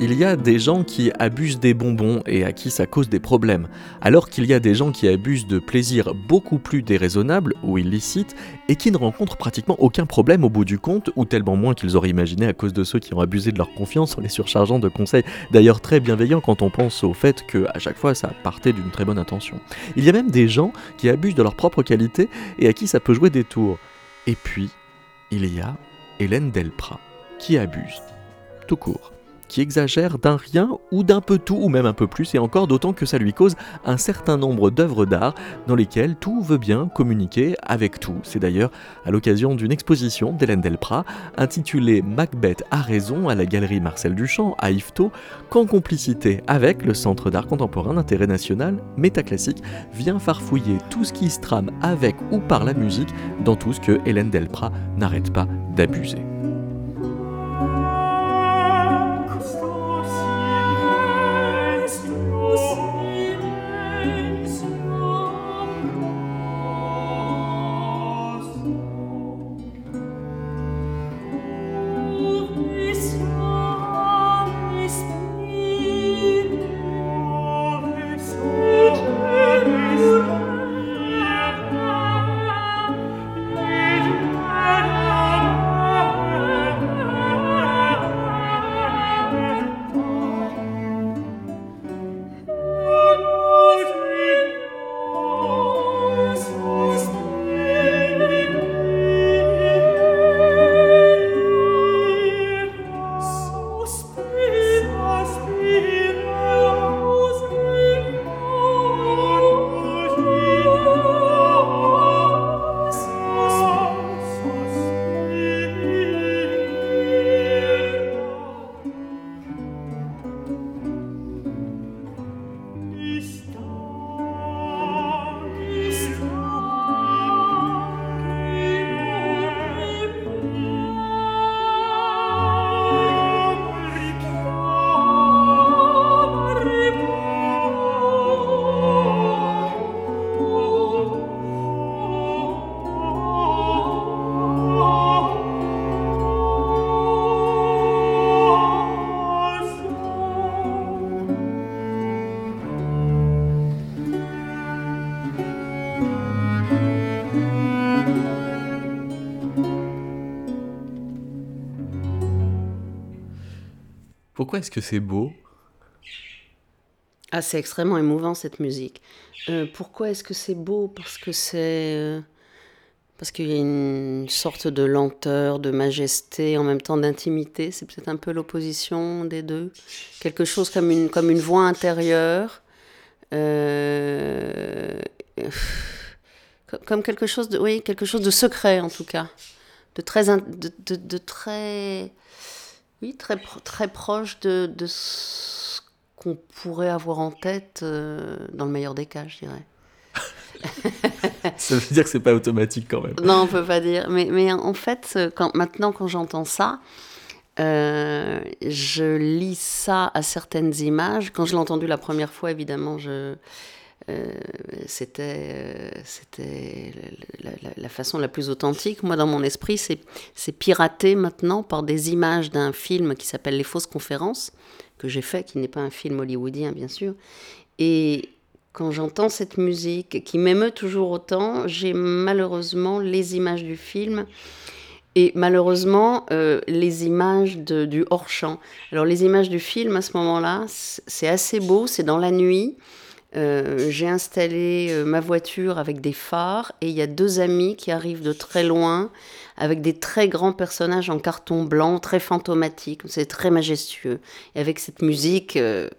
Il y a des gens qui abusent des bonbons et à qui ça cause des problèmes, alors qu'il y a des gens qui abusent de plaisirs beaucoup plus déraisonnables ou illicites et qui ne rencontrent pratiquement aucun problème au bout du compte, ou tellement moins qu'ils auraient imaginé à cause de ceux qui ont abusé de leur confiance en les surchargeant de conseils, d'ailleurs très bienveillants quand on pense au fait que à chaque fois ça partait d'une très bonne intention. Il y a même des gens qui abusent de leur propre qualité et à qui ça peut jouer des tours. Et puis, il y a Hélène Delprat qui abuse, tout court qui exagère d'un rien ou d'un peu tout, ou même un peu plus, et encore d'autant que ça lui cause un certain nombre d'œuvres d'art dans lesquelles tout veut bien communiquer avec tout. C'est d'ailleurs à l'occasion d'une exposition d'Hélène Delprat intitulée Macbeth a raison à la galerie Marcel Duchamp à Yvetot, qu'en complicité avec le Centre d'art contemporain d'intérêt national Métaclassique vient farfouiller tout ce qui se trame avec ou par la musique dans tout ce que Hélène Delprat n'arrête pas d'abuser. Est-ce que c'est beau? Ah, c'est extrêmement émouvant cette musique. Euh, pourquoi est-ce que c'est beau? Parce que c'est. Euh, parce qu'il y a une sorte de lenteur, de majesté, en même temps d'intimité. C'est peut-être un peu l'opposition des deux. Quelque chose comme une, comme une voix intérieure. Euh, comme quelque chose de, oui, quelque chose de secret en tout cas, de très, de très, oui, très, très proche de, de ce qu'on pourrait avoir en tête euh, dans le meilleur des cas, je dirais. ça veut dire que c'est pas automatique quand même. Non, on peut pas dire. Mais, mais en fait, quand, maintenant, quand j'entends ça, euh, je lis ça à certaines images. Quand je l'ai entendu la première fois, évidemment, je, euh, c'était c'était la, façon la plus authentique. Moi, dans mon esprit, c'est piraté maintenant par des images d'un film qui s'appelle Les fausses conférences, que j'ai fait, qui n'est pas un film hollywoodien, bien sûr. Et quand j'entends cette musique qui m'émeut toujours autant, j'ai malheureusement les images du film et malheureusement euh, les images de, du hors-champ. Alors les images du film à ce moment-là, c'est assez beau, c'est dans la nuit. Euh, j'ai installé euh, ma voiture avec des phares et il y a deux amis qui arrivent de très loin avec des très grands personnages en carton blanc, très fantomatiques. C'est très majestueux. Et avec cette musique, euh,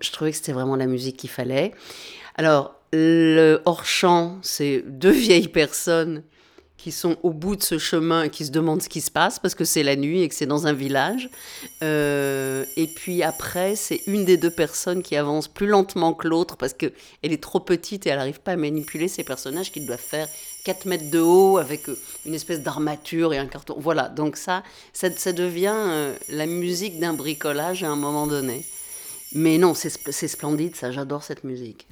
je trouvais que c'était vraiment la musique qu'il fallait. Alors, le hors-champ, c'est deux vieilles personnes qui sont au bout de ce chemin et qui se demandent ce qui se passe parce que c'est la nuit et que c'est dans un village. Euh, et puis après, c'est une des deux personnes qui avance plus lentement que l'autre parce qu'elle est trop petite et elle n'arrive pas à manipuler ces personnages qui doivent faire 4 mètres de haut avec euh, une espèce d'armature et un carton. Voilà, donc ça, ça, devient euh, la musique d'un bricolage à un moment donné. Mais non, c'est sp- c'est splendide, ça, j'adore cette musique.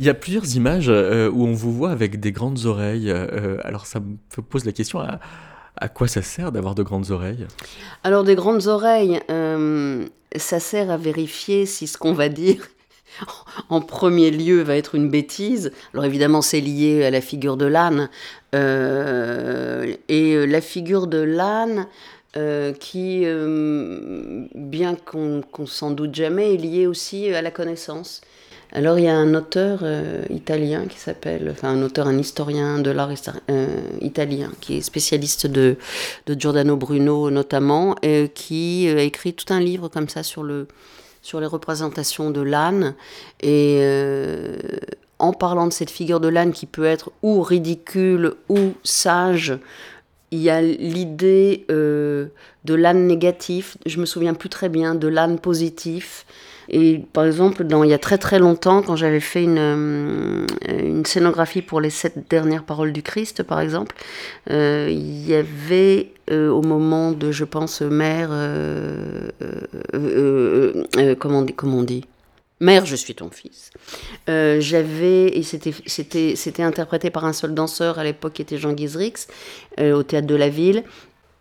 Il y a plusieurs images euh, où on vous voit avec des grandes oreilles. euh, alors ça me pose la question à, à quoi ça sert d'avoir de grandes oreilles? Alors, des grandes oreilles, euh, ça sert à vérifier si ce qu'on va dire, en premier lieu, va être une bêtise. Alors, évidemment, c'est lié à la figure de l'âne. Euh, et euh, la figure de l'âne, euh, qui, bien qu'on qu'on s'en doute jamais, est liée aussi à la connaissance. Alors, il y a un auteur italien qui s'appelle, enfin, un auteur, un historien de l'art italien, qui est spécialiste de, de Giordano Bruno notamment, euh, qui a écrit tout un livre comme ça sur, le, sur les représentations de l'âne. Et euh, en parlant de cette figure de l'âne qui peut être ou ridicule ou sage, il y a l'idée euh, de l'âne négatif, je me souviens plus très bien, de l'âne positif. Et par exemple, dans, il y a très très longtemps, quand j'avais fait une, euh, scénographie pour les sept dernières paroles du Christ, par exemple, euh, il y avait euh, au moment de, je pense, Mère, comment, comment on dit? Mère, je suis ton fils. J'avais, et c'était, interprété par un seul danseur à l'époque qui était Jean Guizrix, au théâtre de la ville.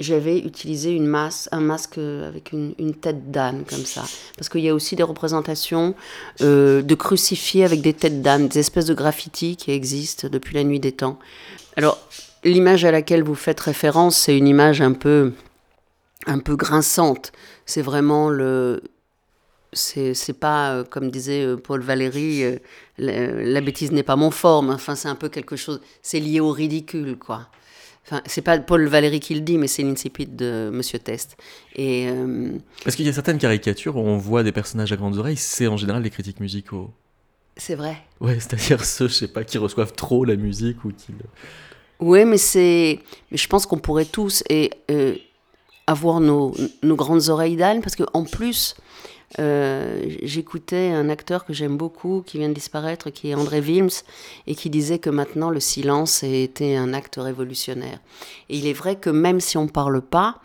J'avais utilisé une masse, un masque avec une, tête d'âne, comme ça. Parce qu'il y a aussi des représentations euh, de crucifiés avec des têtes d'âne, des espèces de graffitis qui existent depuis la nuit des temps. Alors, l'image à laquelle vous faites référence, c'est une image un peu, un peu grinçante. C'est vraiment le, c'est pas euh, comme disait euh, Paul Valéry euh, la, la bêtise n'est pas mon forme enfin c'est un peu quelque chose c'est lié au ridicule quoi enfin c'est pas Paul Valéry qui le dit mais c'est l'incipit de Monsieur Test et euh, Parce qu'il y a certaines caricatures où on voit des personnages à grandes oreilles, c'est en général des critiques musicaux. c'est vrai Ouais, c'est-à-dire ceux, je sais pas, qui reçoivent trop la musique ou qui... le- Oui, mais c'est. Mais je pense qu'on pourrait tous et, euh, avoir nos, nos grandes oreilles d'âne parce que en plus, euh, j'écoutais un acteur que j'aime beaucoup qui vient de disparaître, qui est André Wilms, et qui disait que maintenant le silence était un acte révolutionnaire. Et il est vrai que même si on parle pas,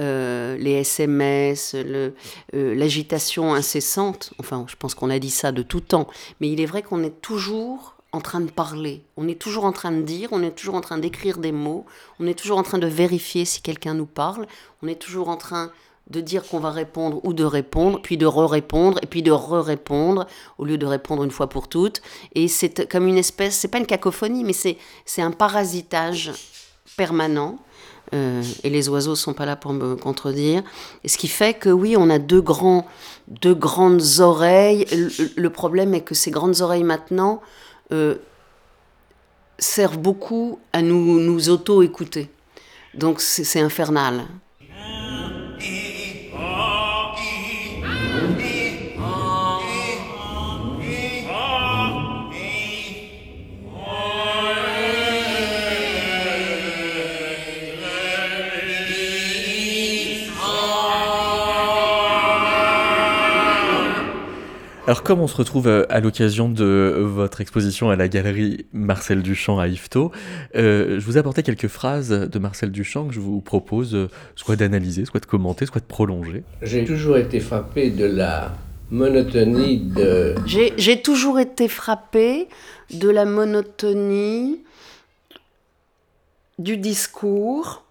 euh, les SMS, euh, l'agitation incessante, enfin je pense qu'on a dit ça de tout temps, mais il est vrai qu'on est toujours en train de parler, on est toujours en train de dire, on est toujours en train d'écrire des mots, on est toujours en train de vérifier si quelqu'un nous parle, on est toujours en train de dire qu'on va répondre ou de répondre, puis de re-répondre, et puis de re-répondre, au lieu de répondre une fois pour toutes. Et c'est comme une espèce, c'est pas une cacophonie, mais c'est un parasitage permanent. Euh, et les oiseaux sont pas là pour me contredire. Et ce qui fait que oui, on a deux, grands, deux grandes oreilles. Le, problème est que ces grandes oreilles maintenant euh, servent beaucoup à nous, nous auto-écouter. Donc c'est infernal. Alors comme on se retrouve euh, à l'occasion de votre exposition à la galerie Marcel Duchamp à Yvetot, euh, je vous ai apporté quelques phrases de Marcel Duchamp que je vous propose euh, soit d'analyser, soit de commenter, soit de prolonger. J'ai toujours été frappé de la monotonie de... J'ai toujours été frappée de la monotonie du discours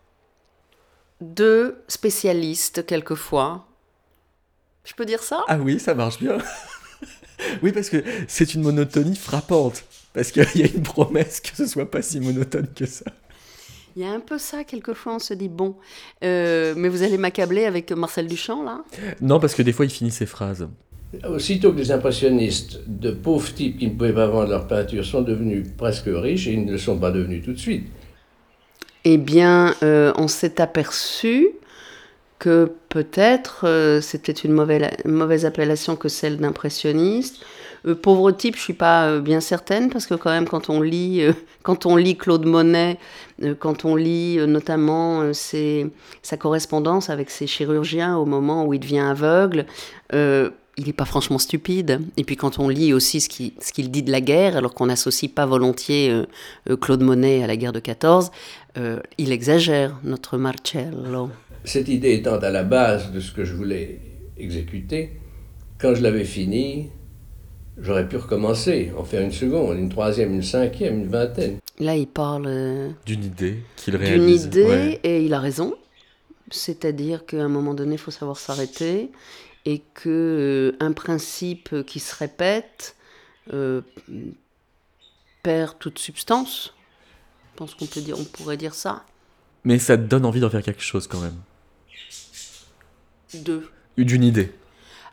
de spécialistes, quelquefois. Je peux dire ça? Ah oui, ça marche bien. Oui, parce que c'est une monotonie frappante. Parce qu'il y a une promesse que ce soit pas si monotone que ça. Il y a un peu ça, quelquefois, on se dit, bon, euh, mais vous allez m'accabler avec Marcel Duchamp, là? Non, parce que des fois il finit ses phrases. Aussitôt que les impressionnistes, de pauvres types qui ne pouvaient pas vendre leur peinture, sont devenus presque riches, et ils ne le sont pas devenus tout de suite. Eh bien, euh, on s'est aperçu que peut-être euh, c'était une mauvaise, appellation que celle d'impressionniste. Euh, pauvre type, je suis pas euh, bien certaine parce que quand même quand on lit, quand on lit Claude Monet, quand on lit notamment sa correspondance avec ses chirurgiens au moment où il devient aveugle, il n'est pas franchement stupide. Et puis quand on lit aussi ce qu'il dit de la guerre, alors qu'on n'associe pas volontiers Claude Monet à la guerre de 14, euh, il exagère, notre Marcello. Cette idée étant à la base de ce que je voulais exécuter, quand je l'avais fini, j'aurais pu recommencer, en faire une seconde, une troisième, une cinquième, une vingtaine. Là, il parle euh, D'une idée qu'il d'une réalise. idée Ouais. et il a raison. C'est-à-dire qu'à un moment donné, il faut savoir s'arrêter et que euh, un principe qui se répète euh, perd toute substance. Je pense qu'on peut dire, on pourrait dire ça. Mais ça te donne envie d'en faire quelque chose quand même. Deux. D'une idée.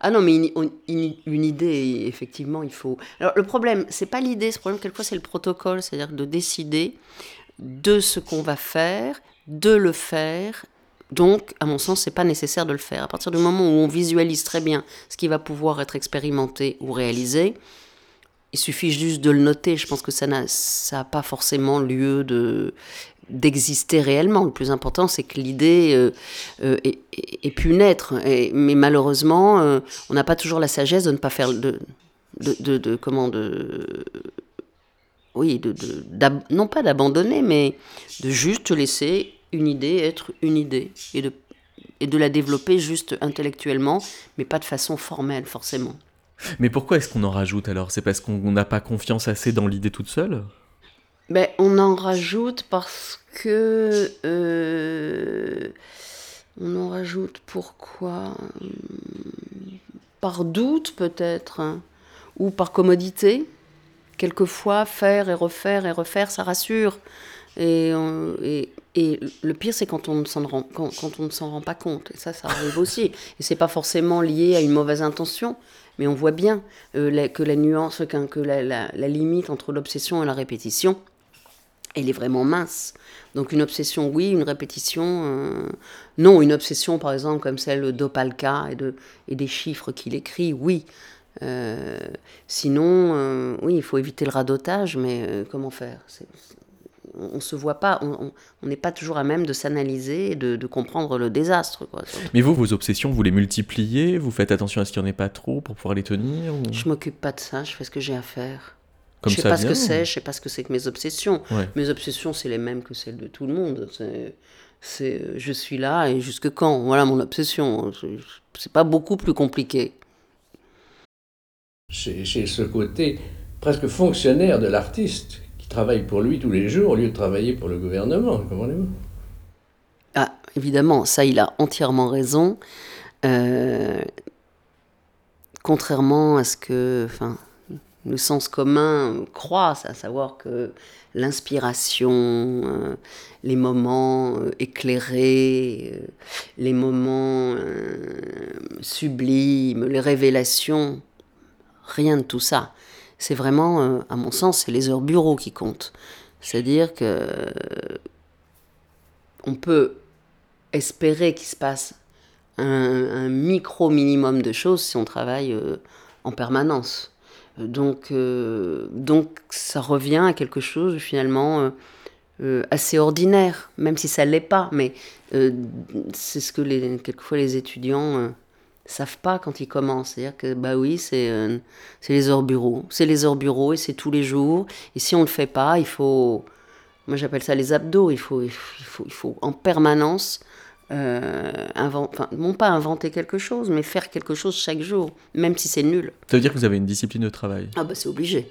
Ah non, mais une, on- une- une idée, effectivement, il faut. Alors le problème, c'est pas l'idée, ce problème, quelquefois, c'est le protocole, c'est-à-dire de décider de ce qu'on va faire, de le faire. Donc, à mon sens, c'est pas nécessaire de le faire. À partir du moment où on visualise très bien ce qui va pouvoir être expérimenté ou réalisé, il suffit juste de le noter. Je pense que ça n'a ça n'a pas forcément lieu de d'exister réellement. Le plus important, c'est que l'idée euh, euh, ait, ait- ait pu naître. Mais malheureusement, euh, on n'a pas toujours la sagesse de ne pas faire de, de, de, de- comment de oui, de, non pas d'abandonner, mais de juste laisser une idée être une idée et de et de la développer juste intellectuellement, mais pas de façon formelle forcément. Mais pourquoi est-ce qu'on en rajoute alors? C'est parce qu'on n'a pas confiance assez dans l'idée toute seule? Ben, on en rajoute parce que. euh, on en rajoute pourquoi Par doute peut-être, hein, ou par commodité. Quelquefois, faire et refaire et refaire, ça rassure. Et, et, et le pire, c'est quand on ne s'en rend, quand, on ne s'en rend pas compte. Et ça, ça arrive aussi. Et c'est pas forcément lié à une mauvaise intention, mais on voit bien euh, que la nuance, que la limite entre l'obsession et la répétition, elle est vraiment mince. Donc une obsession, oui, une répétition, euh, non. Une obsession, par exemple, comme celle d'Opalka et, de, et des chiffres qu'il écrit, oui. Euh, sinon, euh, oui, il faut éviter le radotage, mais comment faire? On ne se voit pas, on- n'est pas toujours à même de s'analyser et de, de comprendre le désastre. Quoi. Mais vous, vos obsessions, vous les multipliez? Vous faites attention à ce qu'il n'y en ait pas trop pour pouvoir les tenir ou- Je m'occupe pas de ça, je fais ce que j'ai à faire. Comme je sais ça pas ce que c'est, je sais pas ce que c'est que mes obsessions. Ouais. Mes obsessions, c'est les mêmes que celles de tout le monde. C'est, c'est, je suis là et jusque quand? Voilà mon obsession. C'est- C'est pas beaucoup plus compliqué. J'ai ce côté presque fonctionnaire de l'artiste qui travaille pour lui tous les jours au lieu de travailler pour le gouvernement, comprenez-vous? Ah, évidemment, ça, il a entièrement raison. Euh, contrairement à ce que enfin, le sens commun croit, à savoir que l'inspiration, euh, les moments euh, éclairés, euh, les moments sublimes, les révélations, rien de tout ça. C'est vraiment, à mon sens, c'est les heures bureau qui comptent. C'est-à-dire que on peut espérer qu'il se passe un, micro minimum de choses si on travaille en permanence. Euh, Donc, euh, donc ça revient à quelque chose finalement euh, assez ordinaire, même si ça l'est pas. Mais c'est ce que quelquefois les étudiants savent pas quand ils commencent. C'est-à-dire que bah oui, c'est c'est les heures bureau, c'est les heures bureau et c'est tous les jours. Et si on le fait pas, il faut moi, j'appelle ça les abdos. Il faut, il faut, il faut en permanence, euh, invent- enfin, non pas inventer quelque chose, mais faire quelque chose chaque jour, même si c'est nul. Ça veut dire que vous avez une discipline de travail. Ah bah c'est obligé.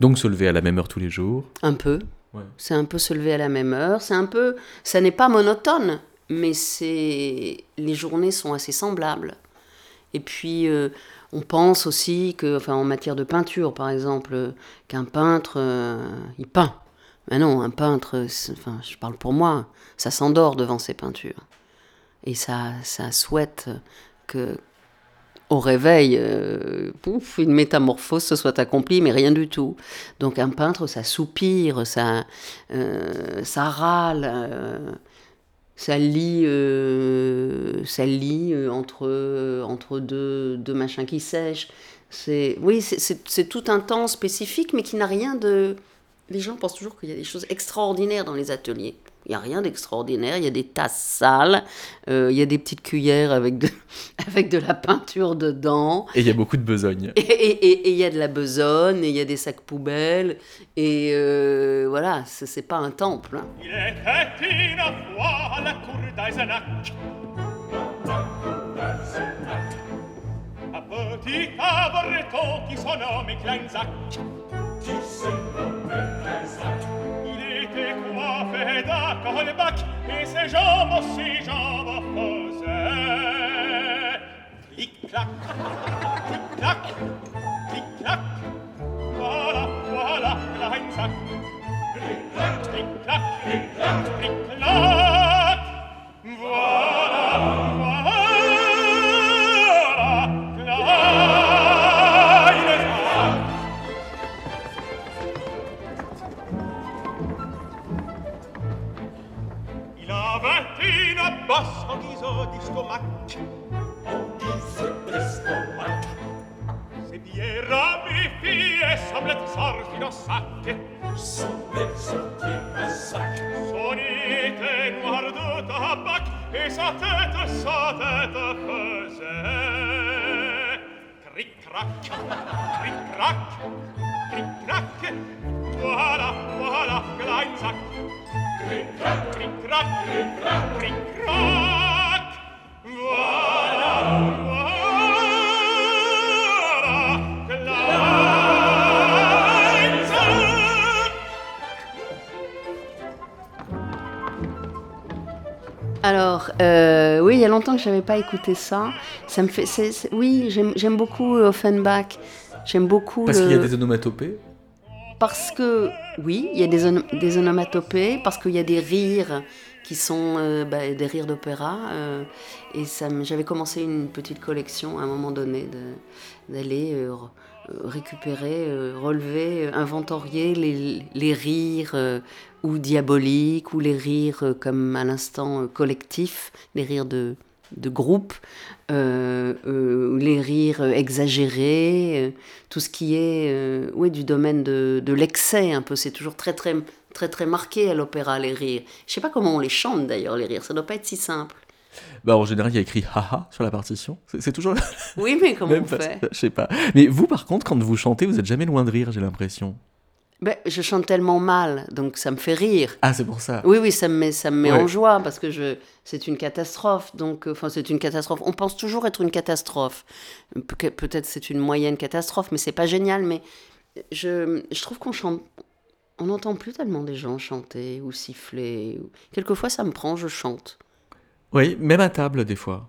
Donc se lever à la même heure tous les jours. Un peu. Ouais. C'est un peu se lever à la même heure. C'est un peu. Ça n'est pas monotone, mais c'est. Les journées sont assez semblables. Et puis, euh, on pense aussi que, enfin, en matière de peinture, par exemple, euh, qu'un peintre, euh, il peint. Mais non, un peintre, enfin, je parle pour moi, ça s'endort devant ses peintures. Et ça, ça souhaite que, au réveil, euh, pouf, une métamorphose se soit accomplie, mais rien du tout. Donc un peintre, ça soupire, ça, euh, ça râle, euh, ça lit, ça lit entre, entre deux, deux machins qui sèchent. Oui, c'est tout un temps spécifique, mais qui n'a rien de... Les gens pensent toujours qu'il y a des choses extraordinaires dans les ateliers. Il n'y a rien d'extraordinaire. Il y a des tasses sales, euh, il y a des petites cuillères avec de, avec de la peinture dedans. Et il y a beaucoup de besogne. Et et- et- et il y a de la besogne, et il y a des sacs poubelles. Et euh, voilà, c'est pas un temple. hein. Il était une fois à la cour d'Eisenach. Un petit cabaretto qui son nom est Kleinsack. Feda Kolbak et ses jambes aussi jambes opposées. Clic-clac, clic-clac, clic-clac, voilà, voilà, clic-clac. Clic-clac, clic-clac, clic-clac. sacche sommerso di massacre sonite guardate a bac e satete satete cose cric-crac cric-crac cric-crac voilà voilà che l'hai in sac cric-crac cric-crac cric-crac cric-crac Alors, euh, oui, il y a longtemps que je n'avais pas écouté ça. Ça me fait, oui, j'aime beaucoup Offenbach. J'aime beaucoup Parce le- qu'il y a des onomatopées? parce que oui, il y a des, ono- des onomatopées, parce qu'il y a des rires qui sont euh, bah, des rires d'opéra. euh, et ça j'avais commencé une petite collection à un moment donné d'aller récupérer, euh, relever, euh, inventorier les, les rires euh, ou diaboliques ou les rires euh, comme à l'instant euh, collectifs, les rires de, de groupe, euh, euh, les rires euh, exagérés, euh, tout ce qui est euh, ouais, du domaine de, de l'excès un peu. C'est toujours très très très très marqué à l'opéra les rires. Je sais pas comment on les chante d'ailleurs les rires. Ça doit pas être si simple. Bah, en général, il y a écrit haha sur la partition. C'est toujours. Oui, mais comment même on fait? Je sais pas. Mais vous, par contre, quand vous chantez, vous êtes jamais loin de rire, j'ai l'impression. ben, Je chante tellement mal, donc ça me fait rire. Ah, c'est pour ça. Oui, oui, ça me met, ça me met Ouais. en joie parce que je, c'est une catastrophe. Donc, euh, enfin, c'est une catastrophe. On pense toujours être une catastrophe. Pe- Peut-être c'est une moyenne catastrophe, mais c'est pas génial. Mais je, je trouve qu'on chante. On n'entend plus tellement des gens chanter ou siffler. Quelquefois, ça me prend, je chante. Oui, même à table, des fois.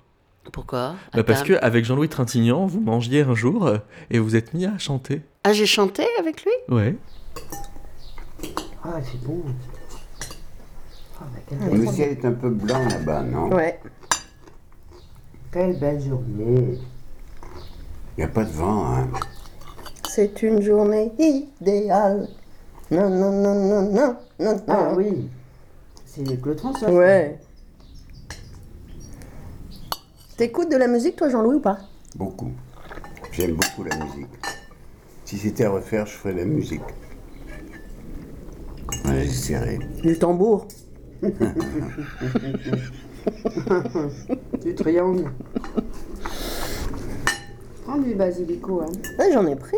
Pourquoi? Bah, parce que avec Jean-Louis Trintignant, vous mangiez un jour euh, et vous êtes mis à chanter. Ah, j'ai chanté avec lui? Ouais. Ah, c'est bon. Ah, bah, quelle, Le ciel est un peu blanc là-bas, non? Ouais. quelle belle journée. Il n'y a pas de vent, hein C'est une journée idéale. Non, non, non, non, non, non, Ah oui, c'est Claude François. Ouais. T'écoutes de la musique, toi, Jean-Louis, ou pas? Beaucoup. J'aime beaucoup la musique. Si c'était à refaire, je ferais la musique. Ouais, j'essaierai. Du tambour. Du triangle. Prends du basilico, hein, Ouais, j'en ai pris.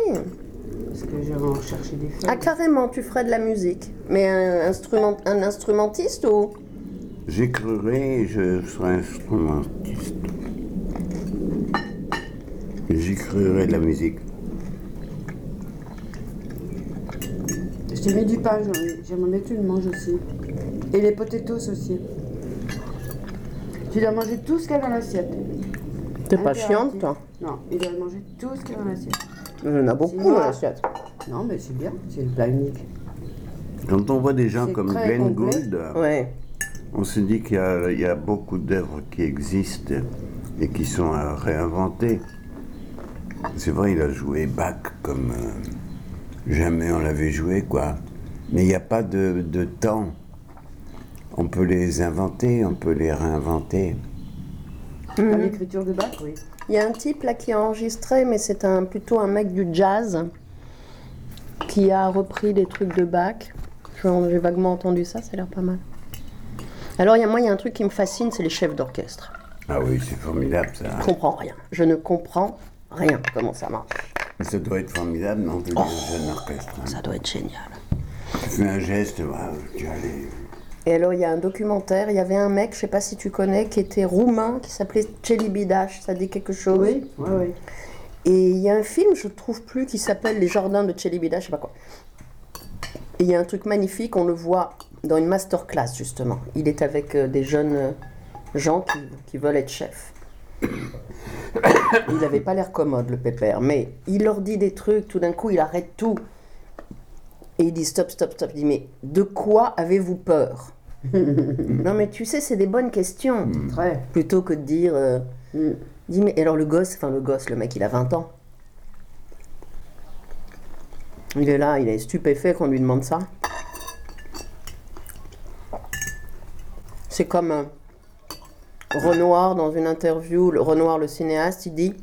parce que je vais en rechercher des feuilles. Ah, carrément, tu ferais de la musique. Mais un, instrument, un instrumentiste ou? J'écrirai et je serai instrumentiste. J'écrirai de la musique. Je t'ai mis du pain. J'aimerais bien que tu le manges aussi. Et les potatoes aussi. Tu dois manger tout ce qu'il y a dans l'assiette. T'es pas chiante, toi Non, il doit manger tout ce qu'il y a dans l'assiette. Il y en a beaucoup Sinon- dans l'assiette. Non, mais c'est bien, c'est le plat unique. Quand on voit des gens comme Glenn complet. Gould, Ouais. on se dit qu'il y y a beaucoup d'œuvres qui existent et qui sont à réinventer. C'est vrai, il a joué Bach comme euh, jamais on l'avait joué, quoi. Mais il n'y a pas de, de temps. On peut les inventer, on peut les réinventer. À l'écriture de Bach, oui. Il y a un type là qui a enregistré, mais c'est un, plutôt un mec du jazz qui a repris des trucs de Bach. Je- J'ai vaguement entendu ça, ça a l'air pas mal. Alors, il y a, moi, il y a un truc qui me fascine, c'est les chefs d'orchestre. Ah oui, c'est formidable ça. Je comprends rien. Je ne comprends rien comment ça marche? Mais ça doit être formidable, non dans un jeune orchestre. hein. Ça doit être génial. Tu fais un geste, voilà, tu as les... Et alors, il y a un documentaire, il y avait un mec, je sais pas si tu connais, qui était roumain, qui s'appelait Celibidache, ça dit quelque chose? Oui, oui, oui. Et il y a un film, je ne trouve plus, qui s'appelle Les Jardins de Celibidache, je sais pas quoi. Et il y a un truc magnifique, on le voit dans une masterclass, justement. Il est avec euh, des jeunes euh, gens qui, qui veulent être chefs. Il n'avait pas l'air commode, le pépère, mais il leur dit des trucs, tout d'un coup, il arrête tout. Et il dit stop, stop, stop. Il dit mais de quoi avez-vous peur? Non mais tu sais, c'est des bonnes questions. Très. Plutôt que de dire. euh, il dit mais alors le gosse, enfin le gosse, le mec, il a 20 ans. Il est là, il est stupéfait qu'on lui demande ça. C'est comme euh, Renoir dans une interview, le Renoir le cinéaste, il dit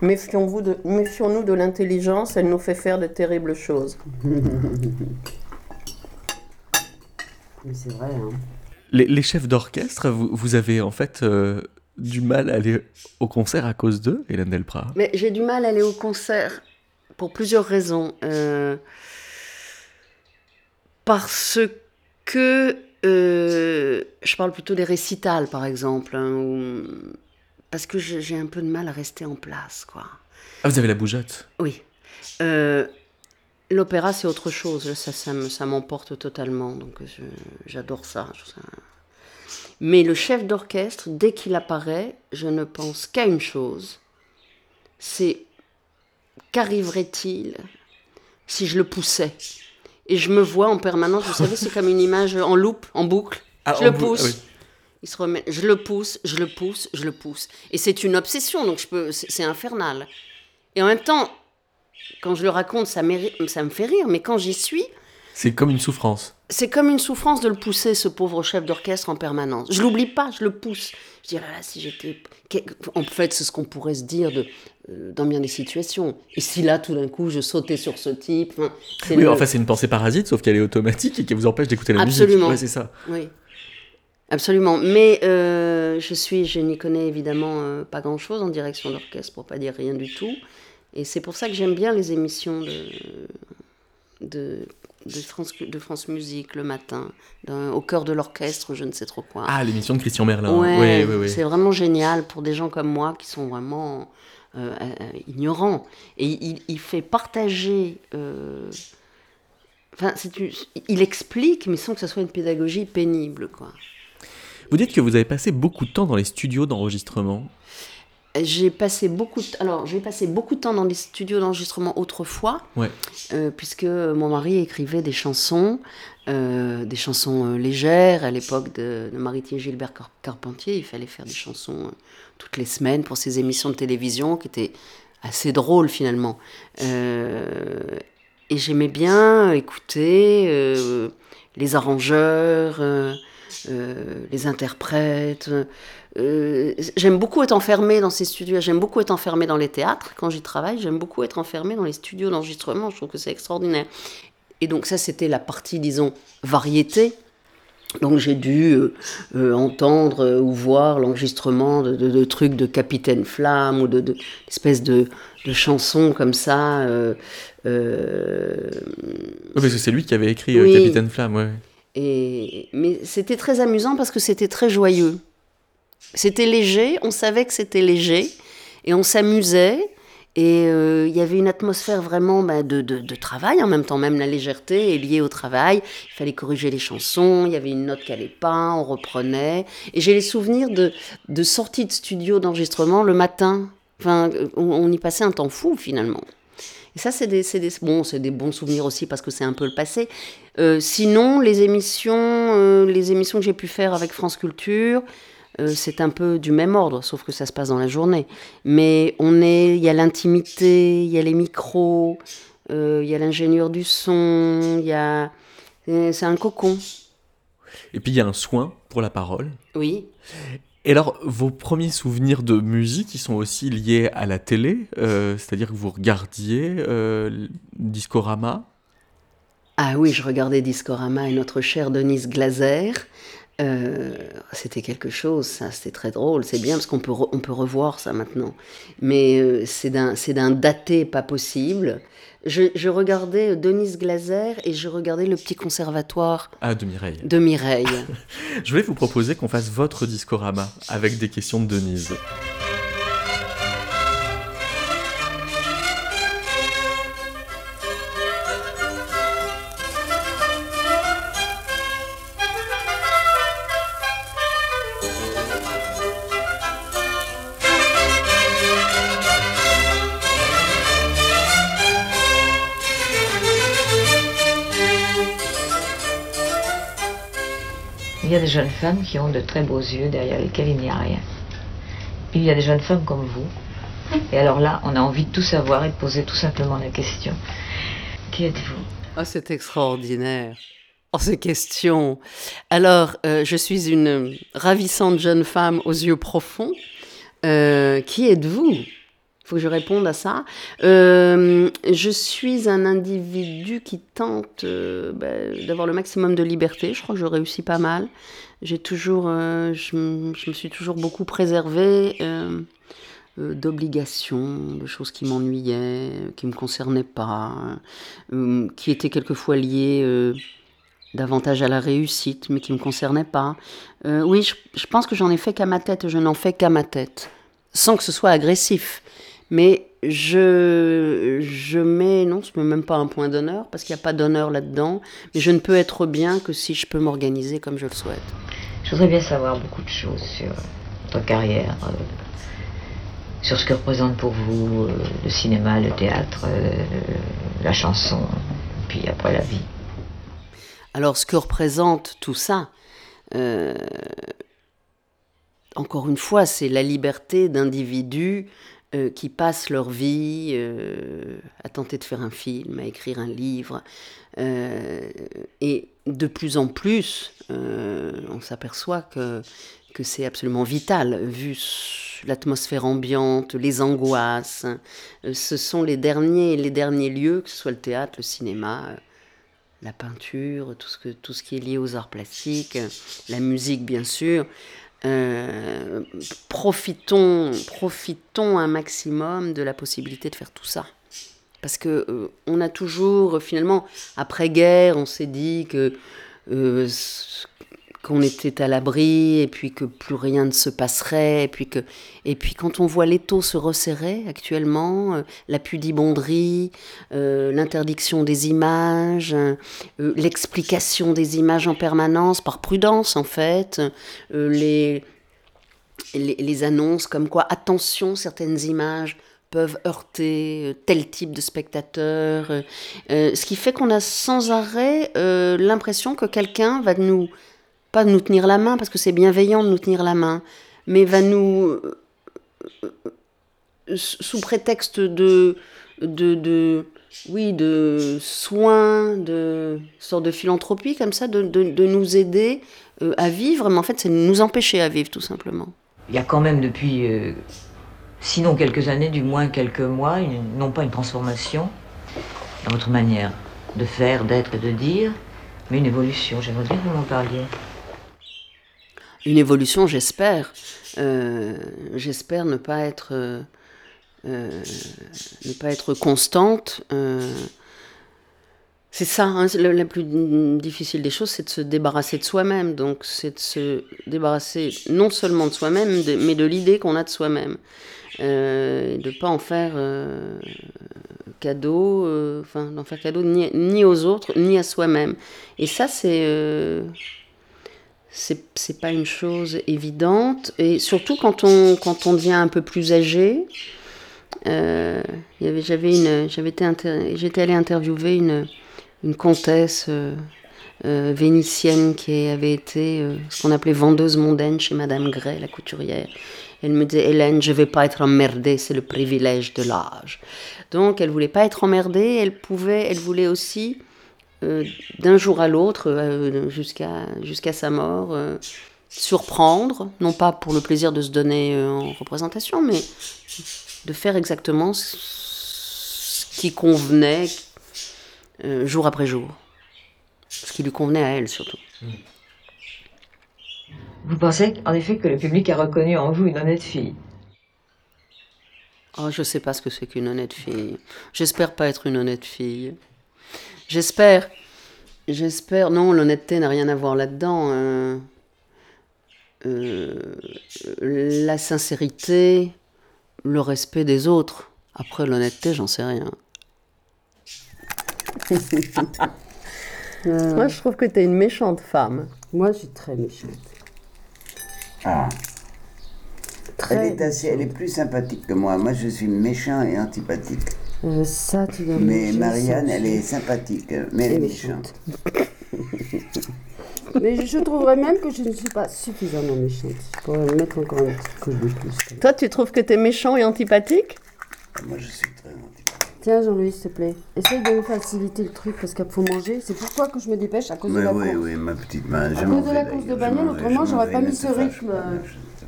de, méfions-nous de l'intelligence, elle nous fait faire de terribles choses. Mais c'est vrai, hein. Les, les chefs d'orchestre, vous, vous avez en fait euh, du mal à aller au concert à cause d'eux, Hélène Delprat? Mais j'ai du mal à aller au concert pour plusieurs raisons. Euh, parce que euh, je parle plutôt des récitals, par exemple, hein, où- parce que j'ai un peu de mal à rester en place, quoi. Ah, vous avez la bougeotte? Oui. Euh, L'opéra, c'est autre chose. Ça, ça, me- ça m'emporte totalement. Donc, je- j'adore ça- Mais le chef d'orchestre, dès qu'il apparaît, je ne pense qu'à une chose. C'est qu'arriverait-il si je le poussais? Et je me vois en permanence, vous savez, c'est comme une image en loupe, en boucle. Ah, je en le pousse. ah oui. Il se remet, je le pousse, je le pousse, je le pousse. Et c'est une obsession, donc je peux, c'est c'est infernal. Et en même temps, quand je le raconte, ça, ça me fait rire, mais quand j'y suis, C'est comme une souffrance. C'est comme une souffrance de le pousser, ce pauvre chef d'orchestre en permanence. Je l'oublie pas, je le pousse. Je dis, ah là là, si j'étais... En fait, c'est ce qu'on pourrait se dire de, euh, dans bien des situations. Et si là, tout d'un coup, je sautais sur ce type... c'est Oui, le- en fait, c'est une pensée parasite, sauf qu'elle est automatique et qui vous empêche d'écouter la musique. Absolument. Ouais, c'est ça. Oui, absolument. Mais euh, je suis, je n'y connais évidemment euh, pas grand-chose en direction d'orchestre, pour pas dire rien du tout. Et c'est pour ça que j'aime bien les émissions de, de, de, France, de France Musique le matin, dans- au cœur de l'orchestre, je ne sais trop quoi. Ah, l'émission de Christian Merlin. Ouais, c'est vraiment génial pour des gens comme moi qui sont vraiment euh, euh, ignorants. Et il, il fait partager. euh, Enfin, une- il explique, mais sans que ce soit une pédagogie pénible, quoi. Vous dites que vous avez passé beaucoup de temps dans les studios d'enregistrement. J'ai passé beaucoup de... Alors, j'ai passé beaucoup de temps dans les studios d'enregistrement autrefois, Ouais. euh, puisque mon mari écrivait des chansons, euh, des chansons euh, légères. À l'époque de, de Maritier Gilbert Car- Carpentier, il fallait faire des chansons euh, toutes les semaines pour ses émissions de télévision, qui étaient assez drôles finalement. Et j'aimais bien écouter les arrangeurs, les interprètes. Euh, j'aime beaucoup être enfermée dans ces studios, j'aime beaucoup être enfermée dans les théâtres quand j'y travaille, j'aime beaucoup être enfermée dans les studios d'enregistrement, je trouve que c'est extraordinaire. Et donc ça, c'était la partie, disons, variété. Donc j'ai dû euh, euh, entendre euh, ou voir l'enregistrement de, de- de trucs de Capitaine Flamme ou de, de d'espèces de, chansons comme ça. Oui, parce que c'est lui qui avait écrit Oui. Capitaine Flamme, ouais. et, mais c'était très amusant parce que c'était très joyeux. C'était léger, on savait que c'était léger, et on s'amusait, et euh, il y avait une atmosphère vraiment bah, de, de- travail en même temps, même la légèreté est liée au travail. Il fallait corriger les chansons, il y avait une note qui n'allait pas, on reprenait. Et j'ai les souvenirs de, de sorties de studio d'enregistrement le matin. Enfin, on, y passait un temps fou finalement. Et ça, c'est des, des, bon, des bons souvenirs aussi parce que c'est un peu le passé. Euh, sinon, les émissions, euh, les émissions que j'ai pu faire avec France Culture, euh, c'est un peu du même ordre, sauf que ça se passe dans la journée. Mais on est, il y a l'intimité, il y a les micros, euh, il y a l'ingénieur du son, il y a, euh, c'est un cocon. Et puis il y a un soin pour la parole. Oui. Et alors, vos premiers souvenirs de musique, ils sont aussi liés à la télé, euh, c'est-à-dire que vous regardiez euh, Discorama? Ah oui, je regardais Discorama et notre chère Denise Glaser. Euh, c'était quelque chose, ça, c'était très drôle. C'est bien parce qu'on peut, on peut revoir ça maintenant. Mais euh, c'est d'un, c'est d'un daté pas possible. Je, je regardais Denise Glaser et je regardais le petit conservatoire Ah, de Mireille. de Mireille. Je vais vous proposer qu'on fasse votre discorama avec des questions de Denise. Jeunes femmes qui ont de très beaux yeux derrière lesquels il n'y a rien. Il y a des jeunes femmes comme vous. Et alors là, on a envie de tout savoir et de poser tout simplement la question. Qui êtes-vous? Oh, c'est extraordinaire. Oh, ces questions. Alors, euh, je suis une ravissante jeune femme aux yeux profonds. Euh, qui êtes-vous? Faut que je réponde à ça. Euh, je suis un individu qui tente euh, ben, d'avoir le maximum de liberté. Je crois que je réussis pas mal. J'ai toujours, euh, je, me suis toujours beaucoup préservée d'obligations, de choses qui m'ennuyaient, qui me concernaient pas, qui étaient quelquefois liées davantage à la réussite, mais qui me concernaient pas. Oui, je pense que j'en ai fait qu'à ma tête. Je n'en fais qu'à ma tête, sans que ce soit agressif. Mais je, je mets, non, je mets même pas un point d'honneur, parce qu'il n'y a pas d'honneur là-dedans, mais je ne peux être bien que si je peux m'organiser comme je le souhaite. Je voudrais bien savoir beaucoup de choses sur votre carrière, euh, sur ce que représente pour vous euh, le cinéma, le théâtre, euh, la chanson, puis après la vie. Alors, ce que représente tout ça, encore une fois, c'est la liberté d'individus euh, qui passent leur vie euh, à tenter de faire un film, à écrire un livre. Euh, et de plus en plus, on s'aperçoit que, que c'est absolument vital, vu l'atmosphère ambiante, les angoisses. Euh, ce sont les derniers, les derniers lieux, que ce soit le théâtre, le cinéma, la peinture, tout ce, que, tout ce qui est lié aux arts plastiques, la musique bien sûr. Euh, profitons, profitons un maximum de la possibilité de faire tout ça. Parce que euh, on a toujours, finalement, après-guerre, on s'est dit que euh, qu'on était à l'abri et puis que plus rien ne se passerait et puis que et puis quand on voit l'étau se resserrer actuellement euh, la pudibonderie euh, l'interdiction des images euh, l'explication des images en permanence par prudence en fait les, les les annonces comme quoi attention certaines images peuvent heurter tel type de spectateur, ce qui fait qu'on a sans arrêt l'impression que quelqu'un va nous, pas nous tenir la main, parce que c'est bienveillant de nous tenir la main, mais va nous, euh, sous prétexte de, de, de, oui, de soins, de sorte de philanthropie comme ça, de, de, de nous aider euh, à vivre, mais en fait c'est de nous empêcher à vivre tout simplement. Il y a quand même depuis, euh, sinon quelques années, du moins quelques mois, non pas une transformation dans votre manière de faire, d'être et de dire, mais une évolution. J'aimerais bien que vous m'en parliez. Une évolution, j'espère. Euh, j'espère ne pas être euh, euh, ne pas être constante. c'est ça, hein, la plus difficile des choses, c'est de se débarrasser de soi-même. Donc, c'est de se débarrasser non seulement de soi-même, mais de l'idée qu'on a de soi-même. De pas en faire cadeau, enfin, d'en faire cadeau ni, aux autres, ni à soi-même. Et ça, c'est c'est pas une chose évidente. Et surtout quand on quand on devient un peu plus âgé euh, j'étais allée interviewer une une comtesse euh, euh, vénitienne qui avait été euh, ce qu'on appelait vendeuse mondaine chez Madame Gray la couturière. Elle me disait Hélène je vais pas être emmerdée c'est le privilège de l'âge. Donc elle voulait pas être emmerdée elle pouvait elle voulait aussi euh, d'un jour à l'autre, euh, jusqu'à jusqu'à sa mort, euh, surprendre, non pas pour le plaisir de se donner en représentation, mais de faire exactement ce qui convenait jour après jour. Ce qui lui convenait à elle surtout. Vous pensez en effet que le public a reconnu en vous une honnête fille? Oh, je sais pas ce que c'est qu'une honnête fille. J'espère pas être une honnête fille. J'espère. J'espère. Non, l'honnêteté n'a rien à voir là-dedans. euh, euh, la sincérité, le respect des autres. Après, l'honnêteté, j'en sais rien. Moi, je trouve que t'es une méchante femme. Moi, je suis très méchante. Ah. Très Elle est, assez, elle est plus sympathique que moi. Moi, je suis méchant et antipathique. Euh, ça, tu dois Mais Marianne, elle tu- est sympathique, mais elle est méchante. méchante. Mais je trouverais même que je ne suis pas suffisamment méchante. Je pourrais me mettre encore une petite couche de plus. Toi, tu trouves que t'es méchant et antipathique? Moi, je suis très antipathique. Tiens, Jean-Louis, s'il te plaît, essaye de me faciliter le truc parce qu'il faut manger. C'est pourquoi que je me dépêche à cause de Oui, la oui, course. oui, ma petite main. À cause de la course de bagnole, autrement, j'aurais pas mis ce rythme. euh,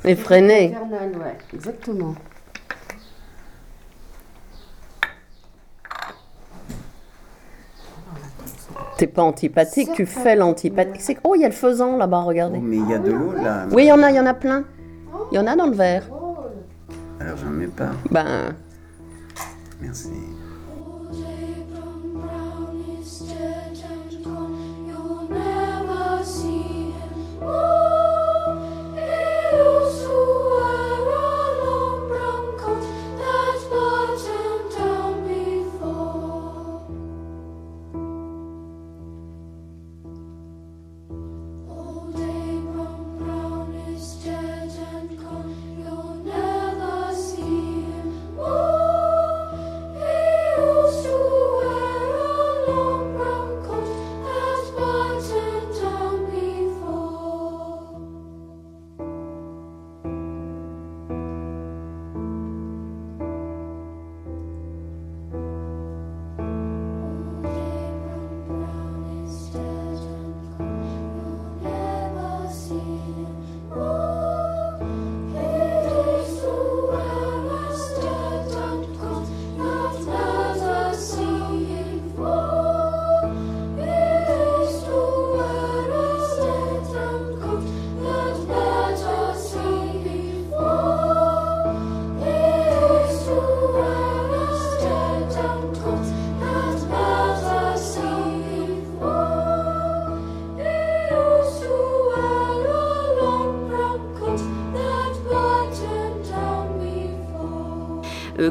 Effréné. infernal, ouais, exactement. T'es pas antipathique, tu fais l'antipathique. C'est- Oh, il y a le faisan là-bas, regardez. Mais il y a de l'eau là. Oui, il y en a, il y en a plein. Il y en a dans le verre. Alors, j'en mets pas. Ben, Merci.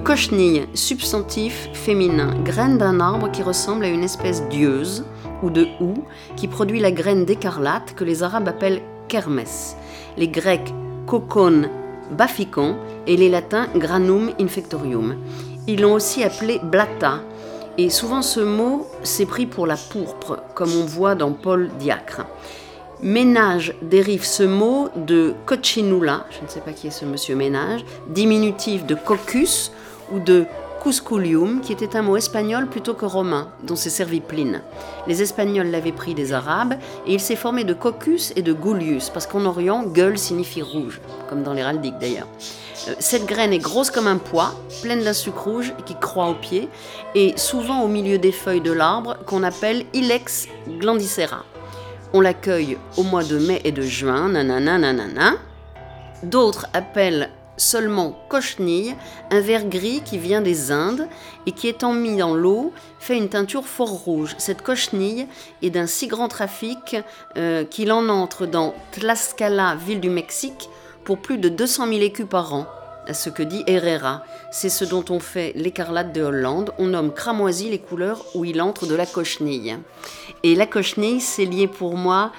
Cochenille, substantif féminin, graine d'un arbre qui ressemble à une espèce d'ieuse ou de houx qui produit la graine d'écarlate que les Arabes appellent kermès, les Grecs cocon baphicon et les Latins granum infectorium. Ils l'ont aussi appelé blata. Et souvent ce mot s'est pris pour la pourpre, comme on voit dans Paul Diacre. Ménage dérive ce mot de cochinula, je ne sais pas qui est ce monsieur Ménage, diminutif de coccus ou de cusculium, qui était un mot espagnol plutôt que romain, dont s'est servi Pline. Les Espagnols l'avaient pris des Arabes et il s'est formé de coccus et de gullius, parce qu'en Orient, gueule signifie rouge, comme dans l'héraldique d'ailleurs. Euh, Cette graine est grosse comme un pois, pleine d'un sucre rouge qui croît au pied, et souvent au milieu des feuilles de l'arbre qu'on appelle Ilex glandicera. On l'accueille au mois de mai et de juin, nanana, nanana. D'autres appellent seulement cochenille un verre gris qui vient des Indes et qui étant mis dans l'eau fait une teinture fort rouge. Cette cochenille est d'un si grand trafic euh, qu'il en entre dans Tlaxcala, ville du Mexique, pour plus de 200 000 écus par an. À ce que dit Herrera. C'est ce dont on fait l'écarlate de Hollande. On nomme cramoisi les couleurs où il entre de la cochenille. Et la cochenille, c'est lié pour moi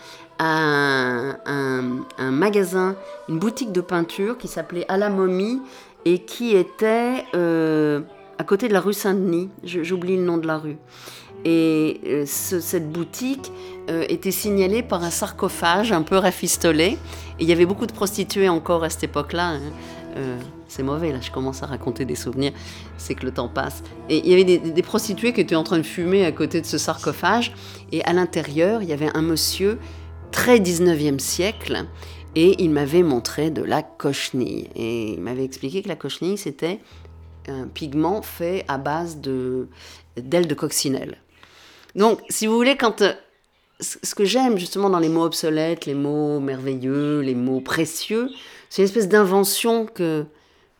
un, magasin, une boutique de peinture qui s'appelait À la momie et qui était euh, à côté de la rue Saint-Denis. J'oublie le nom de la rue. Et euh, ce- cette boutique euh, était signalée par un sarcophage un peu rafistolé. Et il y avait beaucoup de prostituées encore à cette époque-là. hein. C'est mauvais, là, je commence à raconter des souvenirs. C'est que le temps passe. Et il y avait des prostituées qui étaient en train de fumer à côté de ce sarcophage. Et à l'intérieur, il y avait un monsieur très 19e siècle. Et il m'avait montré de la cochenille. Et il m'avait expliqué que la cochenille, c'était un pigment fait à base de d'ailes de coccinelle. Donc, si vous voulez, quand ce ce que j'aime justement dans les mots obsolètes, les mots merveilleux, les mots précieux, c'est une espèce d'invention que,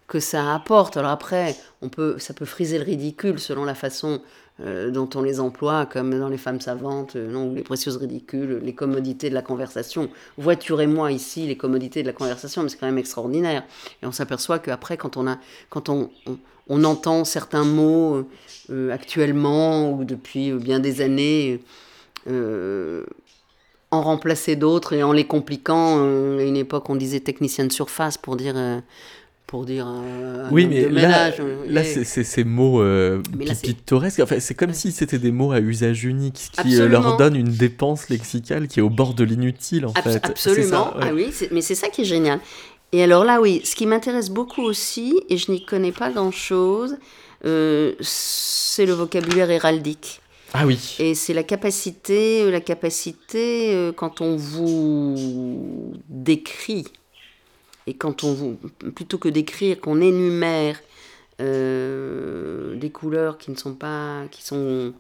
que ça apporte. Alors après, on peut, ça peut friser le ridicule selon la façon euh, dont on les emploie, comme dans les femmes savantes, euh, non, les précieuses ridicules, les commodités de la conversation. Voiturez-moi ici les commodités de la conversation, mais c'est quand même extraordinaire. Et on s'aperçoit qu'après, quand on a, quand on, on, entend certains mots euh, actuellement ou depuis bien des années. en remplacer d'autres et en les compliquant. à une époque, on disait technicien de surface pour dire, pour dire euh, un Oui, mais de là, ménage. euh, là et- c'est ces mots euh, là, pittoresques. Enfin, c'est comme si c'était des mots à usage unique, ce qui euh, leur donne une dépense lexicale qui est au bord de l'inutile, en fait. Absolument, ça, ouais. ah oui, mais c'est ça qui est génial. Et alors là, oui, ce qui m'intéresse beaucoup aussi, et je n'y connais pas grand-chose, euh, c'est le vocabulaire héraldique. Ah oui. Et c'est la capacité, la capacité euh, quand on vous décrit et quand on plutôt que d'écrire, qu'on énumère euh, des couleurs qui ne sont pas, qui sont,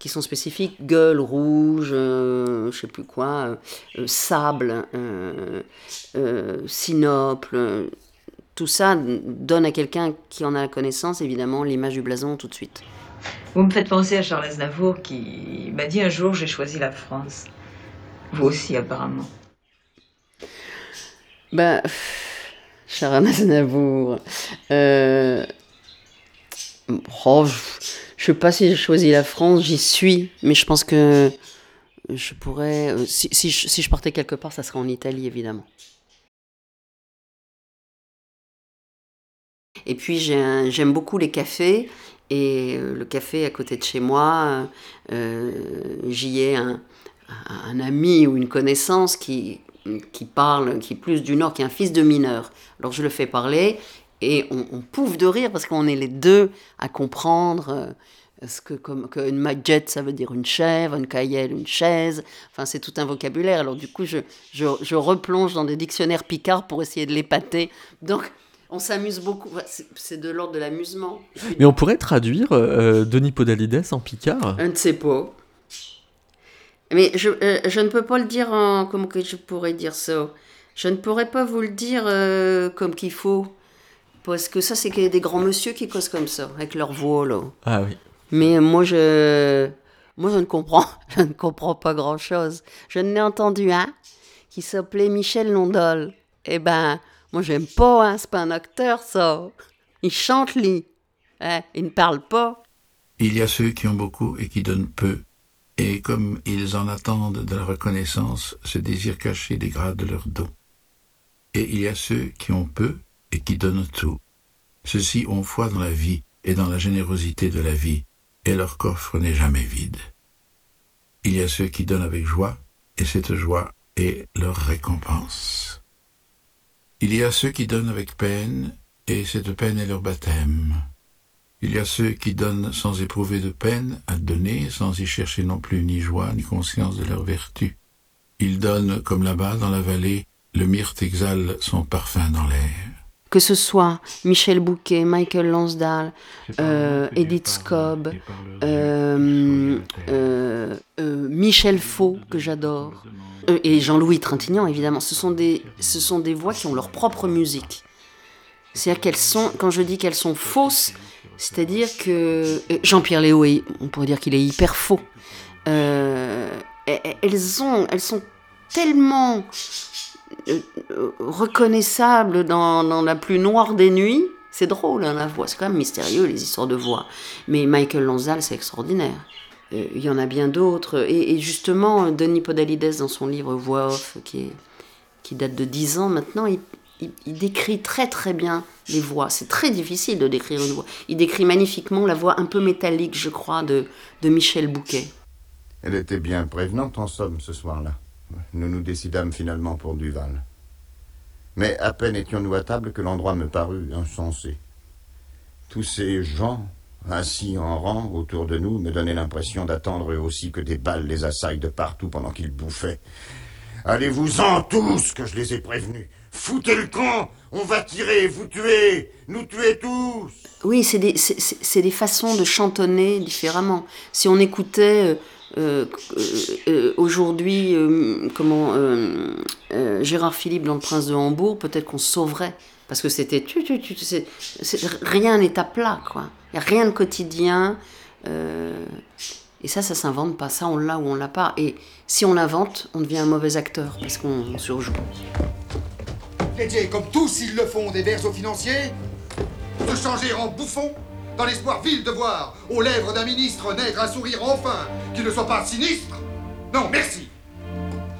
qui sont spécifiques, gueule rouge, euh, je sais plus quoi, euh, euh, sable, sinople, tout ça donne à quelqu'un qui en a la connaissance évidemment l'image du blason tout de suite. Vous me faites penser à Charles Aznavour qui m'a dit un jour j'ai choisi la France. Vous aussi apparemment. Bah, Sharon Aznavour. Euh... oh, je, sais pas si j'ai choisi la France, j'y suis, mais je pense que je pourrais. euh, Si, si, je, partais quelque part, ça serait en Italie, évidemment. Et puis j'aime beaucoup les cafés. Et euh, le café à côté de chez moi, euh, j'y ai un ami ou une connaissance qui, qui parle, qui est plus du Nord, qui est un fils de mineur. Alors je le fais parler et on, on pouffe de rire parce qu'on est les deux à comprendre euh, ce que comme que une maguette ça veut dire une chèvre, une caillelle une chaise. Enfin c'est tout un vocabulaire. Alors du coup je, je, je replonge dans des dictionnaires picards pour essayer de l'épater. Donc on s'amuse beaucoup. C'est- de l'ordre de l'amusement. Mais on pourrait traduire euh, Denis Podalides en Picard Je ne sais pas. Mais je, euh, je ne peux pas le dire en... Comment que je pourrais dire ça Je ne pourrais pas vous le dire euh, comme qu'il faut. Parce que ça, c'est qu'il y a des grands monsieur qui causent comme ça, avec leur voix, là. Ah oui. Mais moi, je... Moi, je ne comprends, je ne comprends pas grand-chose. Je n'ai entendu un qui s'appelait Michel Londol. Eh ben, moi, j'aime pas, hein. C'est pas un acteur, ça. Il chante, lui. Hein, il ne parle pas. Il y a ceux qui ont beaucoup et qui donnent peu, et comme ils en attendent de la reconnaissance, ce désir caché dégrade leur dos. Et il y a ceux qui ont peu et qui donnent tout. Ceux-ci ont foi dans la vie et dans la générosité de la vie, et leur coffre n'est jamais vide. Il y a ceux qui donnent avec joie, et cette joie est leur récompense. Il y a ceux qui donnent avec peine, et cette peine est leur baptême. Il y a ceux qui donnent sans éprouver de peine à donner, sans y chercher non plus ni joie ni conscience de leur vertu. Ils donnent comme là-bas dans la vallée, le myrte exhale son parfum dans l'air. que ce soit Michel Bouquet, Michael Lansdale, euh, Edith Scobb, euh, euh, euh, Michel Faux, que j'adore, euh, et Jean-Louis Trintignant, évidemment. Ce sont, des, ce sont des voix qui ont leur propre musique. C'est-à-dire qu'elles sont, quand je dis qu'elles sont fausses, c'est-à-dire que euh, Jean-Pierre Léo, est- on pourrait dire qu'il est hyper faux. Euh, elles, ont, elles sont tellement euh, reconnaissables dans, dans la plus noire des nuits. C'est drôle, hein, la voix. C'est quand même mystérieux, les histoires de voix. Mais Michael Lansdale, c'est extraordinaire. Il y en a bien d'autres. Et, et justement, Denis Podalides, dans son livre Voix off, qui, est, qui date de 10 ans maintenant, il, il- il décrit très très bien les voix. C'est très difficile de décrire une voix. Il décrit magnifiquement la voix un peu métallique, je crois, de, de Michel Bouquet. Elle était bien prévenante en somme ce soir-là. Nous nous décidâmes finalement pour Duval. Mais à peine étions-nous à table que l'endroit me parut insensé. Tous ces gens, assis en rang autour de nous, me donnaient l'impression d'attendre eux aussi que des balles les assaillent de partout pendant qu'ils bouffaient. Allez-vous-en tous, que je les ai prévenus. Foutez le camp, on va tirer, vous tuer, nous tuer tous. Oui, c'est des, c'est- des façons de chantonner différemment. Si on écoutait euh, euh, euh, aujourd'hui, comment Gérard Philippe dans Le Prince de Hambourg, peut-être qu'on sauverait. Parce que c'était. tu- tu- tu- rien n'est à plat, quoi. Il n'y a rien de quotidien. Et ça, ça s'invente pas. Ça, on l'a ou on l'a pas. Et si on l'invente, on devient un mauvais acteur parce qu'on on surjoue. Plédier, comme tous ils le font, des vers aux financiers Se changer en bouffon Dans l'espoir vil de voir aux lèvres d'un ministre naître un sourire enfin qui ne soit pas sinistre Non, merci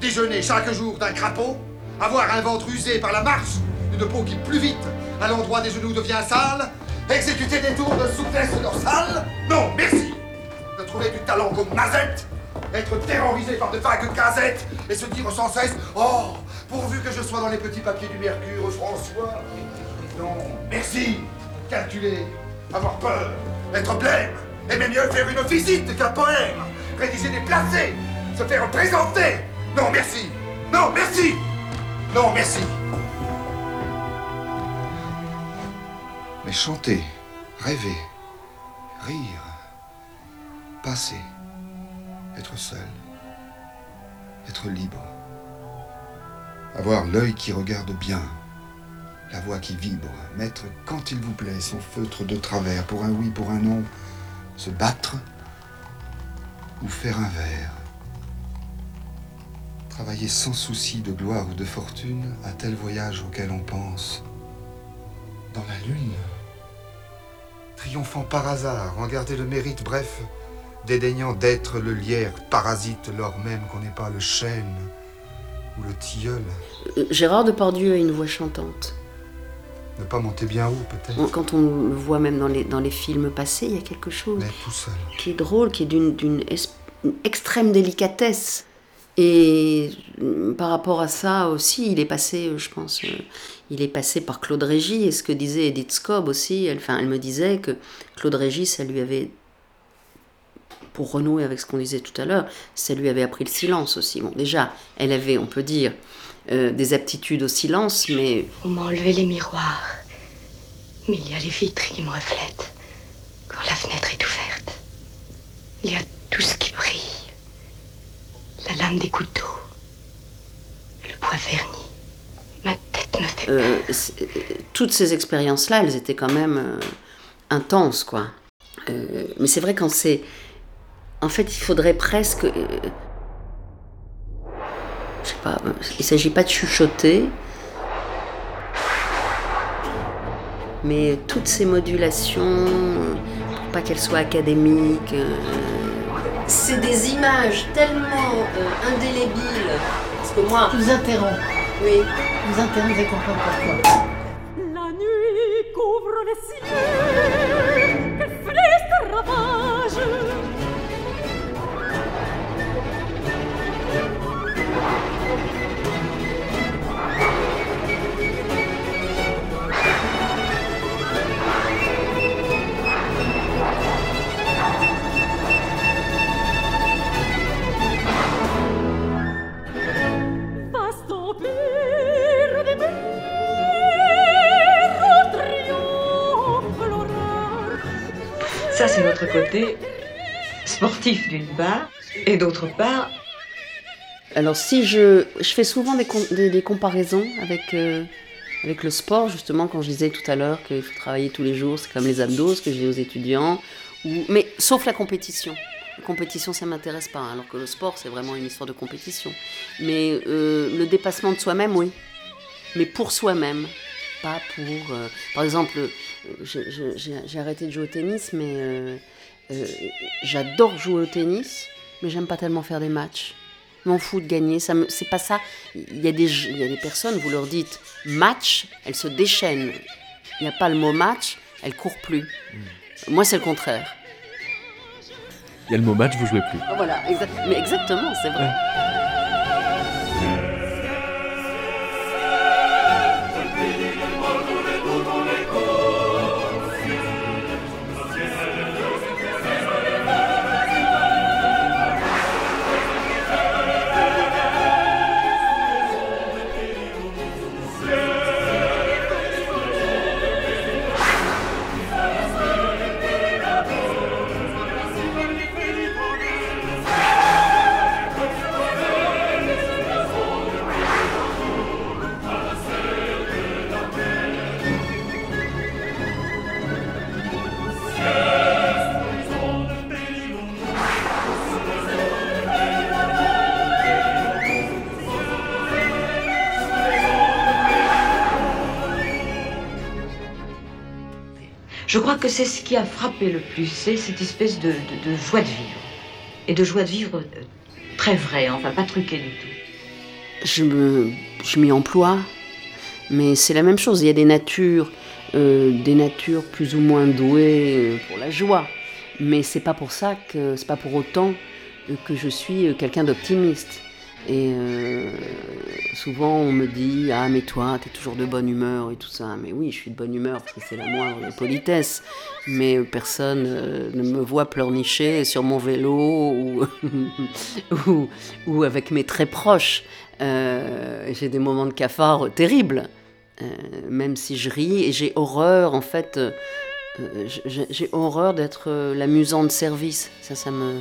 Déjeuner chaque jour d'un crapaud Avoir un ventre usé par la marche Une peau qui plus vite à l'endroit des genoux devient sale Exécuter des tours de souplesse dorsale Non, merci trouver du talent comme Mazette être terrorisé par de vagues casettes et se dire sans cesse Oh, pourvu que je sois dans les petits papiers du Mercure, François. Non, merci. Calculer, avoir peur, être blême, aimer mieux faire une visite qu'un poème, rédiger des placés, se faire présenter. Non, merci. Non, merci. Non, merci. Mais chanter, rêver, rire, passer être seul, être libre, avoir l'œil qui regarde bien, la voix qui vibre, mettre quand il vous plaît son feutre de travers pour un oui, pour un non, se battre ou faire un vers, travailler sans souci de gloire ou de fortune à tel voyage auquel on pense, dans la lune, triomphant par hasard, en garder le mérite, bref, dédaignant d'être le lierre parasite lors même qu'on n'est pas le chêne ou le tilleul. Euh, Gérard Depardieu a une voix chantante. Ne pas monter bien haut, peut-être. Quand on le voit même dans les, dans les films passés, il y a quelque chose Mais tout seul. qui est drôle, qui est d'une extrême délicatesse. Et euh, par rapport à ça aussi, il est passé, euh, je pense, il est passé par Claude Régis. Et ce que disait Edith Scobb aussi, elle, enfin, elle me disait que Claude Régis, ça lui avait, pour renouer avec ce qu'on disait tout à l'heure, ça lui avait appris le silence aussi. Bon, déjà, elle avait, on peut dire, euh, des aptitudes au silence, mais On m'a enlevé les miroirs. Mais il y a les vitres qui me reflètent. Quand la fenêtre est ouverte, il y a tout ce qui brille. La lame des couteaux. Le bois verni. Ma tête me fait Euh, c'est- euh, toutes ces expériences-là, elles étaient quand même euh, intenses, quoi. Mais c'est vrai quand c'est... En fait, il faudrait presque... euh, je sais pas, il s'agit pas de chuchoter, mais toutes ces modulations, euh, pour pas qu'elles soient académiques, euh, c'est des images tellement euh, indélébiles. Parce que moi... Je vous interromps. Oui. Je vous interromps, vous allez comprendre pourquoi. La nuit couvre les cieux, quel c'est notre côté sportif d'une part, et d'autre part, Alors si je, je fais souvent des, des, comparaisons avec, euh, avec le sport, justement, quand je disais tout à l'heure qu'il faut travailler tous les jours, c'est comme les abdos, ce que je dis aux étudiants, ou, mais sauf la compétition. La compétition, ça m'intéresse pas, alors que le sport, c'est vraiment une histoire de compétition. Mais euh, le dépassement de soi-même, oui. Mais pour soi-même, pas pour... euh, par exemple, j'ai- arrêté de jouer au tennis, mais euh, euh, j'adore jouer au tennis, mais j'aime pas tellement faire des matchs. Je m'en fous de gagner, ça c'est pas ça. Il y, a des, il y a des personnes, vous leur dites match, elles se déchaînent. Il n'y a pas le mot match, elles courent plus. Moi, c'est le contraire. Il y a le mot match, vous jouez plus. Voilà, exact- mais exactement, c'est vrai. Je crois que c'est ce qui a frappé le plus, c'est cette espèce de, de- de joie de vivre. Et de joie de vivre euh, très vraie, enfin pas truquée du tout. je me, je m'y emploie, mais c'est la même chose. Il y a des natures, euh, des natures plus ou moins douées euh, pour la joie, mais c'est pas pour ça que c'est pas pour autant que je suis quelqu'un d'optimiste. Et euh, souvent on me dit ah mais toi t'es toujours de bonne humeur et tout ça. Mais oui je suis de bonne humeur parce que c'est la moindre des. Mais personne euh, ne me voit pleurnicher sur mon vélo ou, ou, avec mes très proches. Euh, j'ai des moments de cafard terribles, même si je ris et j'ai horreur en fait. j'ai horreur d'être l'amusant de service. Ça, ça me.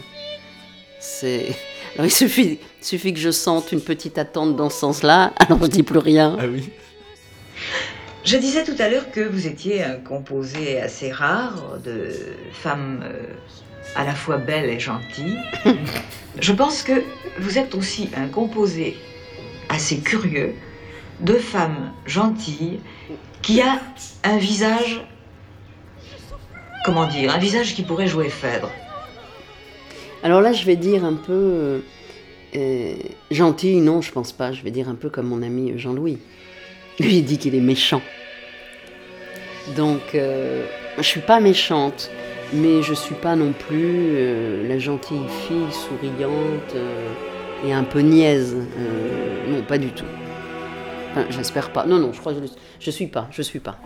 C'est. Alors il suffit, suffit que je sente une petite attente dans ce sens-là, alors je dis plus rien. Ah oui. Je disais tout à l'heure que vous étiez un composé assez rare de femmes euh, à la fois belles et gentilles. Je pense que vous êtes aussi un composé assez curieux de femmes gentilles qui a un visage, comment dire, un visage qui pourrait jouer Phèdre. Alors là, je vais dire un peu. euh, euh, gentil, non, je pense pas. Je vais dire un peu comme mon ami Jean-Louis. Lui, il dit qu'il est méchant. Donc, euh, je suis pas méchante, mais je suis pas non plus euh, la gentille fille souriante et un peu niaise. Non, pas du tout. Enfin, j'espère pas. Non, non, je crois que je, je suis pas. Je suis pas.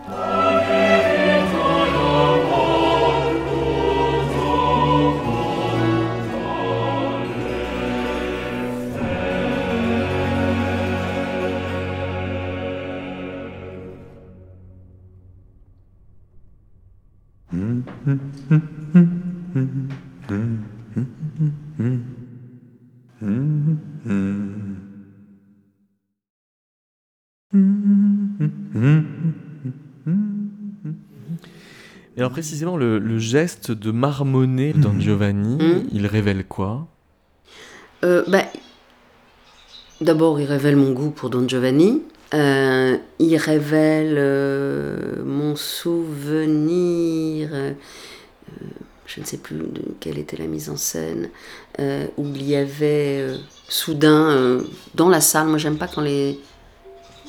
Alors précisément, le, le geste de marmonner Don Giovanni, Mhm. il révèle quoi? Euh, bah, D'abord, il révèle mon goût pour Don Giovanni. Euh, il révèle euh, mon souvenir, euh, euh, je ne sais plus de quelle était la mise en scène, euh, où il y avait euh, soudain euh, dans la salle, moi j'aime pas quand les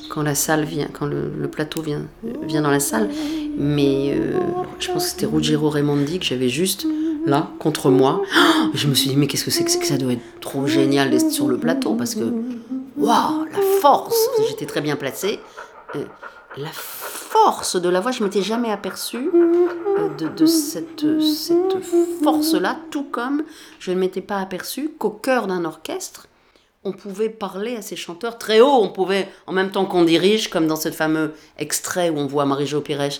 quand la salle vient, quand le, plateau vient, vient dans la salle, mais euh, je pense que c'était Ruggiero Raimondi que j'avais juste là, contre moi. Oh, je me suis dit, mais qu'est-ce que c'est que, ça doit être trop génial d'être sur le plateau parce que, waouh, la force J'étais très bien placée. Euh, la force de la voix, je m'étais jamais aperçue euh, de, de cette, cette force-là, tout comme je ne m'étais pas aperçue qu'au cœur d'un orchestre, on pouvait parler à ces chanteurs très haut, on pouvait, en même temps qu'on dirige, comme dans ce fameux extrait où on voit Marie-Jo Pires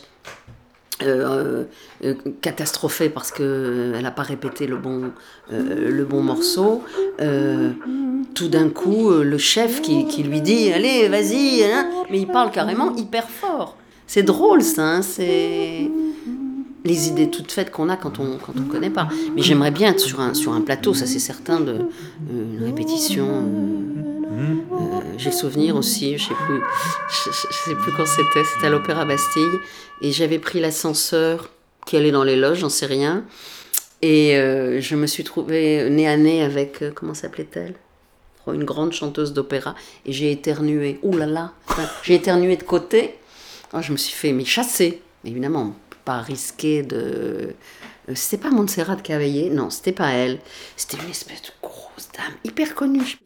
euh, euh, catastrophée parce qu'elle n'a pas répété le bon, euh, le bon morceau. Euh, tout d'un coup, euh, le chef qui, qui lui dit Allez, vas-y, hein mais il parle carrément hyper fort. C'est drôle ça, hein, c'est les idées toutes faites qu'on a quand on quand on connaît pas. Mais j'aimerais bien être sur un, sur un plateau, ça c'est certain, de euh, une répétition. euh, euh, J'ai le souvenir aussi, je sais je, sais plus quand c'était, c'était à l'Opéra Bastille, et j'avais pris l'ascenseur qui allait dans les loges, j'en sais rien, et je me suis trouvée nez à nez avec, comment s'appelait-elle? Une grande chanteuse d'opéra, et j'ai éternué, ouh là là, j'ai éternué de côté, Oh, je me suis fait mais chasser, évidemment, pas risquer de... Euh, C'était pas Montserrat Cavaillé, non, c'était pas elle, c'était une espèce de grosse dame, hyper connue,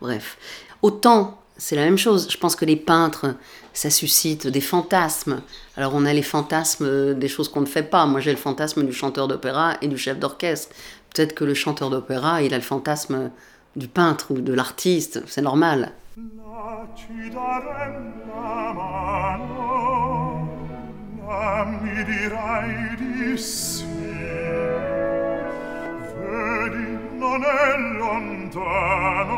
Bref, autant c'est la même chose. Je pense que les peintres, ça suscite des fantasmes. Alors on a les fantasmes euh, des choses qu'on ne fait pas. Moi j'ai le fantasme du chanteur d'opéra et du chef d'orchestre. Peut-être que le chanteur d'opéra, il a le fantasme du peintre ou de l'artiste. C'est normal. a mi dirai di sì. Vedi non è lontano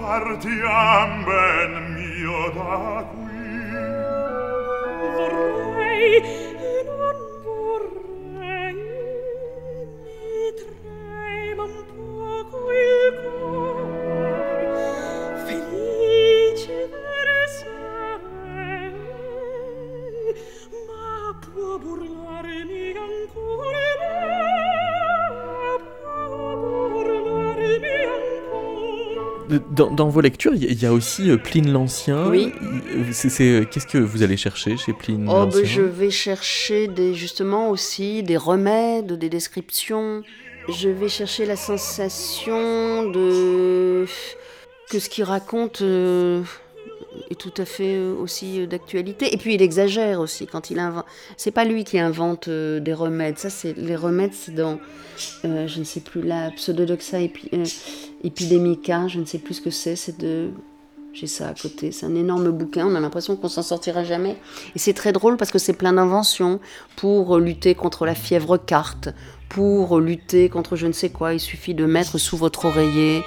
partiam ben mio da qui. Vorrei quel Dans, dans vos lectures, il y- a aussi euh, Pline l'Ancien. Oui. Euh, Qu'est-ce que vous allez chercher chez Pline Oh, l'Ancien? ben, je vais chercher des, justement aussi des remèdes, des descriptions. Je vais chercher la sensation de que ce qu'il raconte euh, est tout à fait euh, aussi euh, d'actualité. Et puis il exagère aussi quand il invente. C'est pas lui qui invente euh, des remèdes. Ça, c'est les remèdes, c'est dans je ne sais plus la Pseudodoxa epi- euh. Je ne sais plus ce que c'est. C'est de j'ai ça à côté. C'est un énorme bouquin. On a l'impression qu'on s'en sortira jamais. Et c'est très drôle parce que c'est plein d'inventions pour lutter contre la fièvre carte, pour lutter contre je ne sais quoi. Il suffit de mettre sous votre oreiller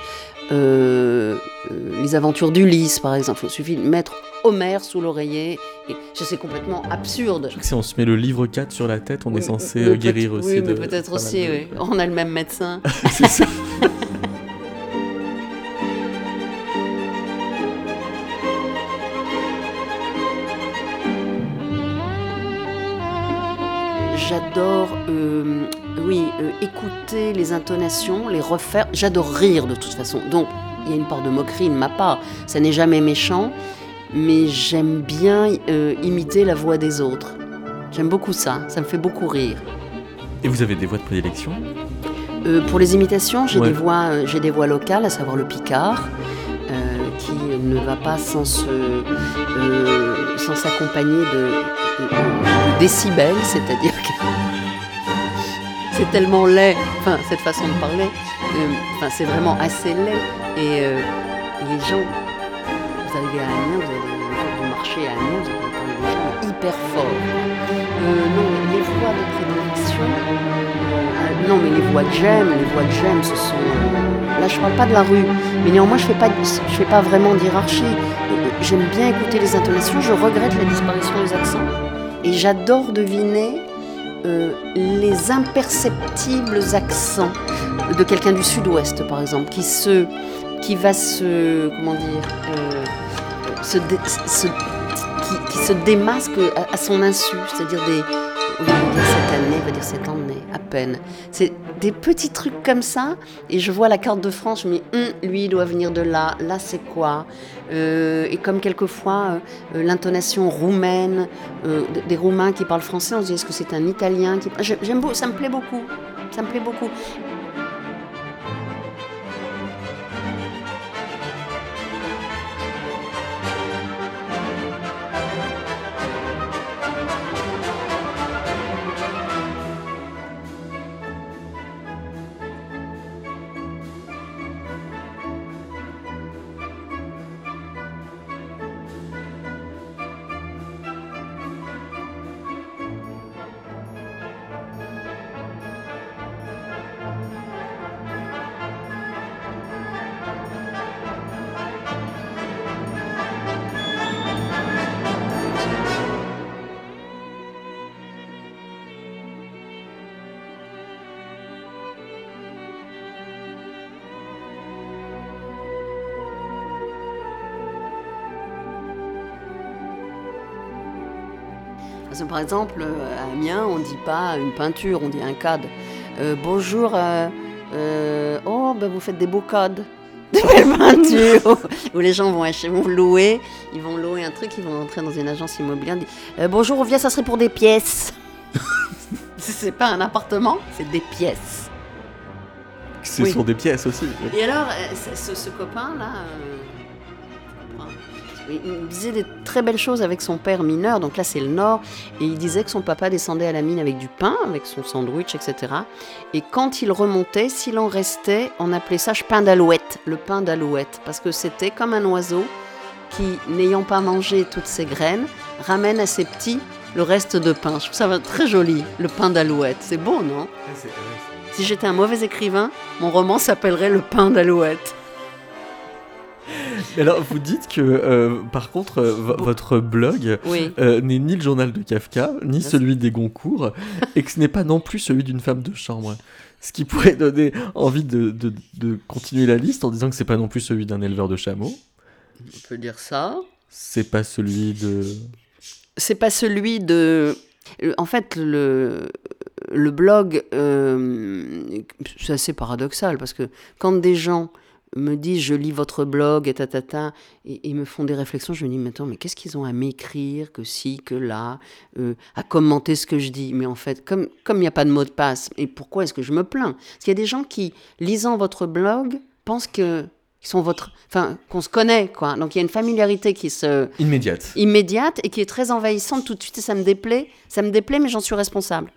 euh, euh, les aventures d'Ulysse, par exemple. Il suffit de mettre Homère sous l'oreiller. Et je sais complètement absurde. Si on se met le livre 4 sur la tête, on est censé euh, guérir aussi. Oui, mais de peut-être aussi, de- oui. On a le même médecin. C'est ça. J'adore, oui, euh, écouter les intonations, les refaire. J'adore rire de toute façon. Donc, il y a une part de moquerie de ma part. Ça n'est jamais méchant, mais j'aime bien euh, imiter la voix des autres. J'aime beaucoup ça. Ça me fait beaucoup rire. Et vous avez des voix de prédilection? Euh, pour les imitations, j'ai Ouais. des voix, j'ai des voix locales, à savoir le picard, qui ne va pas sans s'accompagner de, de- de décibels, c'est-à-dire c'est tellement laid, enfin cette façon de parler, euh, enfin c'est vraiment assez laid et, euh, les gens, vous arrivez à Amiens, vous allez du marché à Amiens, vous allez entendre des gens hyper forts. Euh, non, les voix de prédilection. euh, non, mais les voix que j'aime, les voix que j'aime, ce sont. là, je parle pas de la rue, mais néanmoins, je fais pas, je fais pas vraiment d'hierarchie. J'aime bien écouter les intonations. Je regrette la disparition des accents, et j'adore deviner euh, les imperceptibles accents de quelqu'un du Sud-Ouest, par exemple, qui se, qui va se, comment dire, euh, qui, se démasque à son insu, c'est-à-dire des, dire cette année, à peine. C'est des petits trucs comme ça, et je vois la carte de France, je me dis, Hum, lui, il doit venir de là, là, c'est quoi? Euh, Et comme quelquefois, euh, euh, l'intonation roumaine, des Roumains qui parlent français, on se dit, est-ce que c'est un Italien qui... J'ai- J'aime beau, ça me plaît beaucoup, ça me plaît beaucoup. Par exemple, euh, à Amiens, on ne dit pas une peinture, on dit un cadre. Euh, bonjour, euh, euh, oh, ben vous faites des beaux codes, des belles peintures. Où les gens vont, acheter, vont louer, ils vont louer un truc, ils vont entrer dans une agence immobilière. Euh, bonjour, on vient, ça serait pour des pièces. c'est pas un appartement, c'est des pièces. Ce Oui. sont des pièces aussi. Et alors, ce, copain, il disait des très belles choses avec son père mineur, donc là c'est le Nord, et il disait que son papa descendait à la mine avec du pain, avec son sandwich, etc. Et quand il remontait, s'il en restait, on appelait ça pain d'alouette, le pain d'alouette, parce que c'était comme un oiseau qui, n'ayant pas mangé toutes ses graines, ramène à ses petits le reste de pain. Je trouve ça très joli, le pain d'alouette. C'est beau, non? Si j'étais un mauvais écrivain, mon roman s'appellerait Le pain d'alouette. Alors, vous dites que, euh, par contre, euh, vo- votre blog Oui. euh, n'est ni le journal de Kafka, ni celui des Goncourt, et que ce n'est pas non plus celui d'une femme de chambre. Ce qui pourrait donner envie de, de- de continuer la liste en disant que c'est pas non plus celui d'un éleveur de chameaux. On peut dire ça. C'est pas celui de. C'est pas celui de. En fait, le, le blog, c'est assez paradoxal parce que quand des gens me disent je lis votre blog et tatata et, et me font des réflexions, je me dis mais attends mais qu'est-ce qu'ils ont à m'écrire que si que là euh, à commenter ce que je dis? Mais en fait comme comme il n'y a pas de mot de passe et pourquoi est-ce que je me plains? Parce qu'il y a des gens qui lisant votre blog pensent que sont votre enfin qu'on se connaît quoi. Donc il y a une familiarité qui se Immédiate. immédiate et qui est très envahissante tout de suite et ça me déplaît, ça me déplaît mais j'en suis responsable.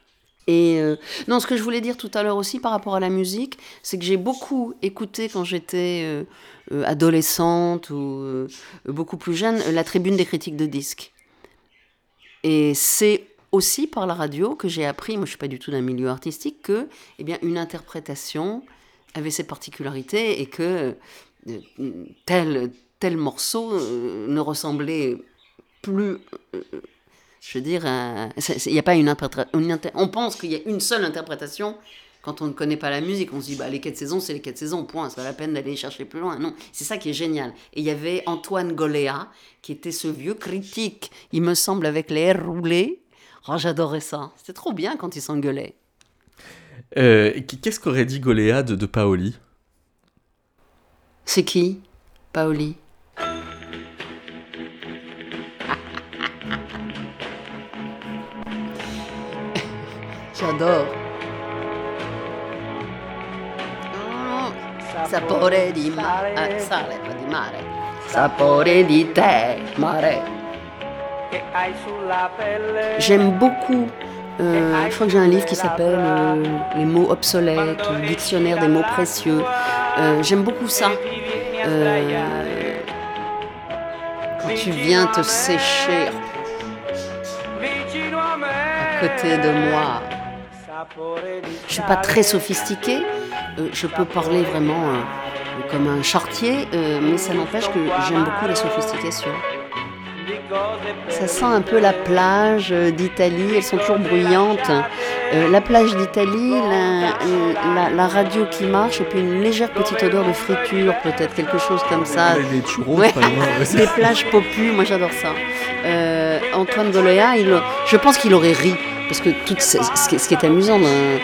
Et euh, non, ce que je voulais dire tout à l'heure aussi par rapport à la musique, c'est que j'ai beaucoup écouté quand j'étais euh, euh, adolescente ou beaucoup plus jeune la tribune des critiques de disques. Et c'est aussi par la radio que j'ai appris, moi je suis pas du tout d'un milieu artistique, que eh bien, une interprétation avait ses particularités et que tel, tel morceau ne ressemblait plus je veux dire, euh, il n'y a pas une interprétation. On pense qu'il y a une seule interprétation quand on ne connaît pas la musique. On se dit, bah, les quatre saisons, c'est les quatre saisons, point. C'est pas la peine d'aller chercher plus loin. Non, c'est ça qui est génial. Et il y avait Antoine Goléa, qui était ce vieux critique, il me semble, avec les airs roulés. Oh, j'adorais ça. C'était trop bien quand il s'engueulait. Euh, Qu'est-ce qu'aurait dit Goléa de, de Paoli? C'est qui? Paoli? J'adore. Sapore di mare, ah, sale, pas di mare. Sapore di te, mare. J'aime beaucoup. euh, je crois que j'ai un livre qui s'appelle euh, Les mots obsolètes ou Dictionnaire des mots précieux. Euh, J'aime beaucoup ça. Euh, quand tu viens te sécher à côté de moi. Je suis pas très sophistiquée. euh, je peux parler vraiment euh, comme un chartier, euh, mais ça n'empêche que j'aime beaucoup la sophistication. Ça sent un peu la plage d'Italie, elles sont toujours bruyantes. La plage d'Italie, la, la- la radio qui marche, et puis une légère petite odeur de friture, peut-être quelque chose comme ça. Les churros, Ouais. plages popu, moi j'adore ça. Antoine il, je pense qu'il aurait ri, parce que tout ce, qui est- amusant euh,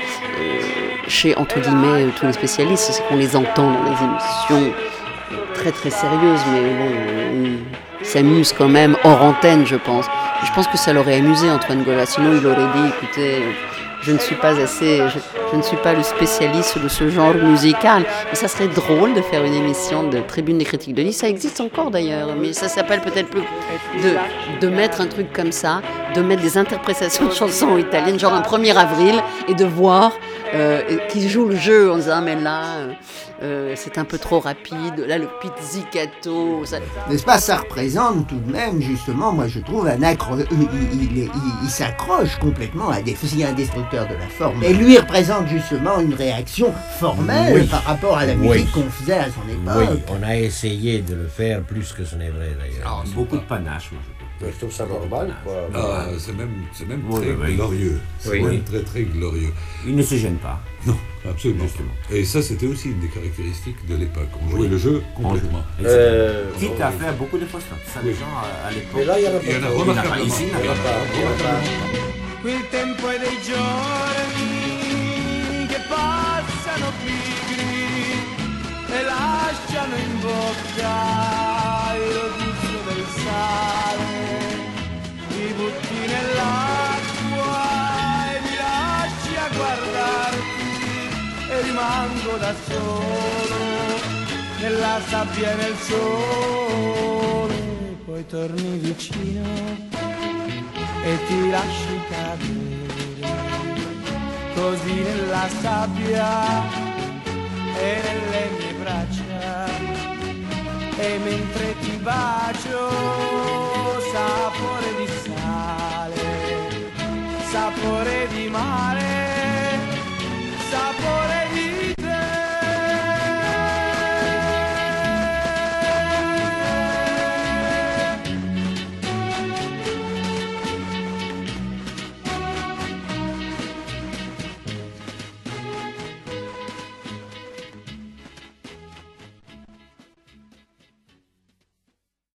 chez, entre guillemets, euh, tous les spécialistes, c'est qu'on les entend dans des émissions très très sérieuses, mais bon, ils s'amusent quand même hors antenne, je pense. Je pense que ça l'aurait amusé Antoine Goléa, sinon il aurait dit, écoutez, je ne suis pas assez, je, je ne suis pas le spécialiste de ce genre musical. Mais ça serait drôle de faire une émission de tribune des critiques de livres. Ça existe encore d'ailleurs, mais ça s'appelle peut-être plus de, de mettre un truc comme ça, de mettre des interprétations de chansons italiennes, genre un 1er avril, et de voir euh, qui joue le jeu en disant ah, mais là euh, c'est un peu trop rapide, là le pizzicato. Ça... N'est-ce pas, ça représente tout de même, justement, moi je trouve, un accro... il, il- il- il s'accroche complètement à des... C'est un destructeur de la forme. Et lui représente justement une réaction formelle Oui. par rapport à la Oui. musique qu'on faisait à son époque. Oui, on a essayé de le faire plus que ce n'est vrai d'ailleurs. Beaucoup de panache, moi je Je trouve ça normal. Ah, c'est même, c'est même Oui, très oui. glorieux. C'est Oui. même très très glorieux. Il ne se gêne pas. Non, absolument. Et ça, c'était aussi une des caractéristiques de l'époque. On jouait le jeu complètement. Euh, Quitte à faire beaucoup de fausses notes. Ça, les gens à, à l'époque. Mais là, il y en a pas. Il y en a remarquablement. Ici, il n'y en a pas. Il y en a pas. Quel tempo è dei giorni che passano pigri e lasciano in bocca il gusto del sale. Ti butti nell'acqua e mi lasci a guardarti e rimango da solo nella sabbia e nel sole. Poi torni vicino e ti lasci cadere così nella sabbia e nelle mie braccia e mentre ti bacio sapore di sapore di mare sapore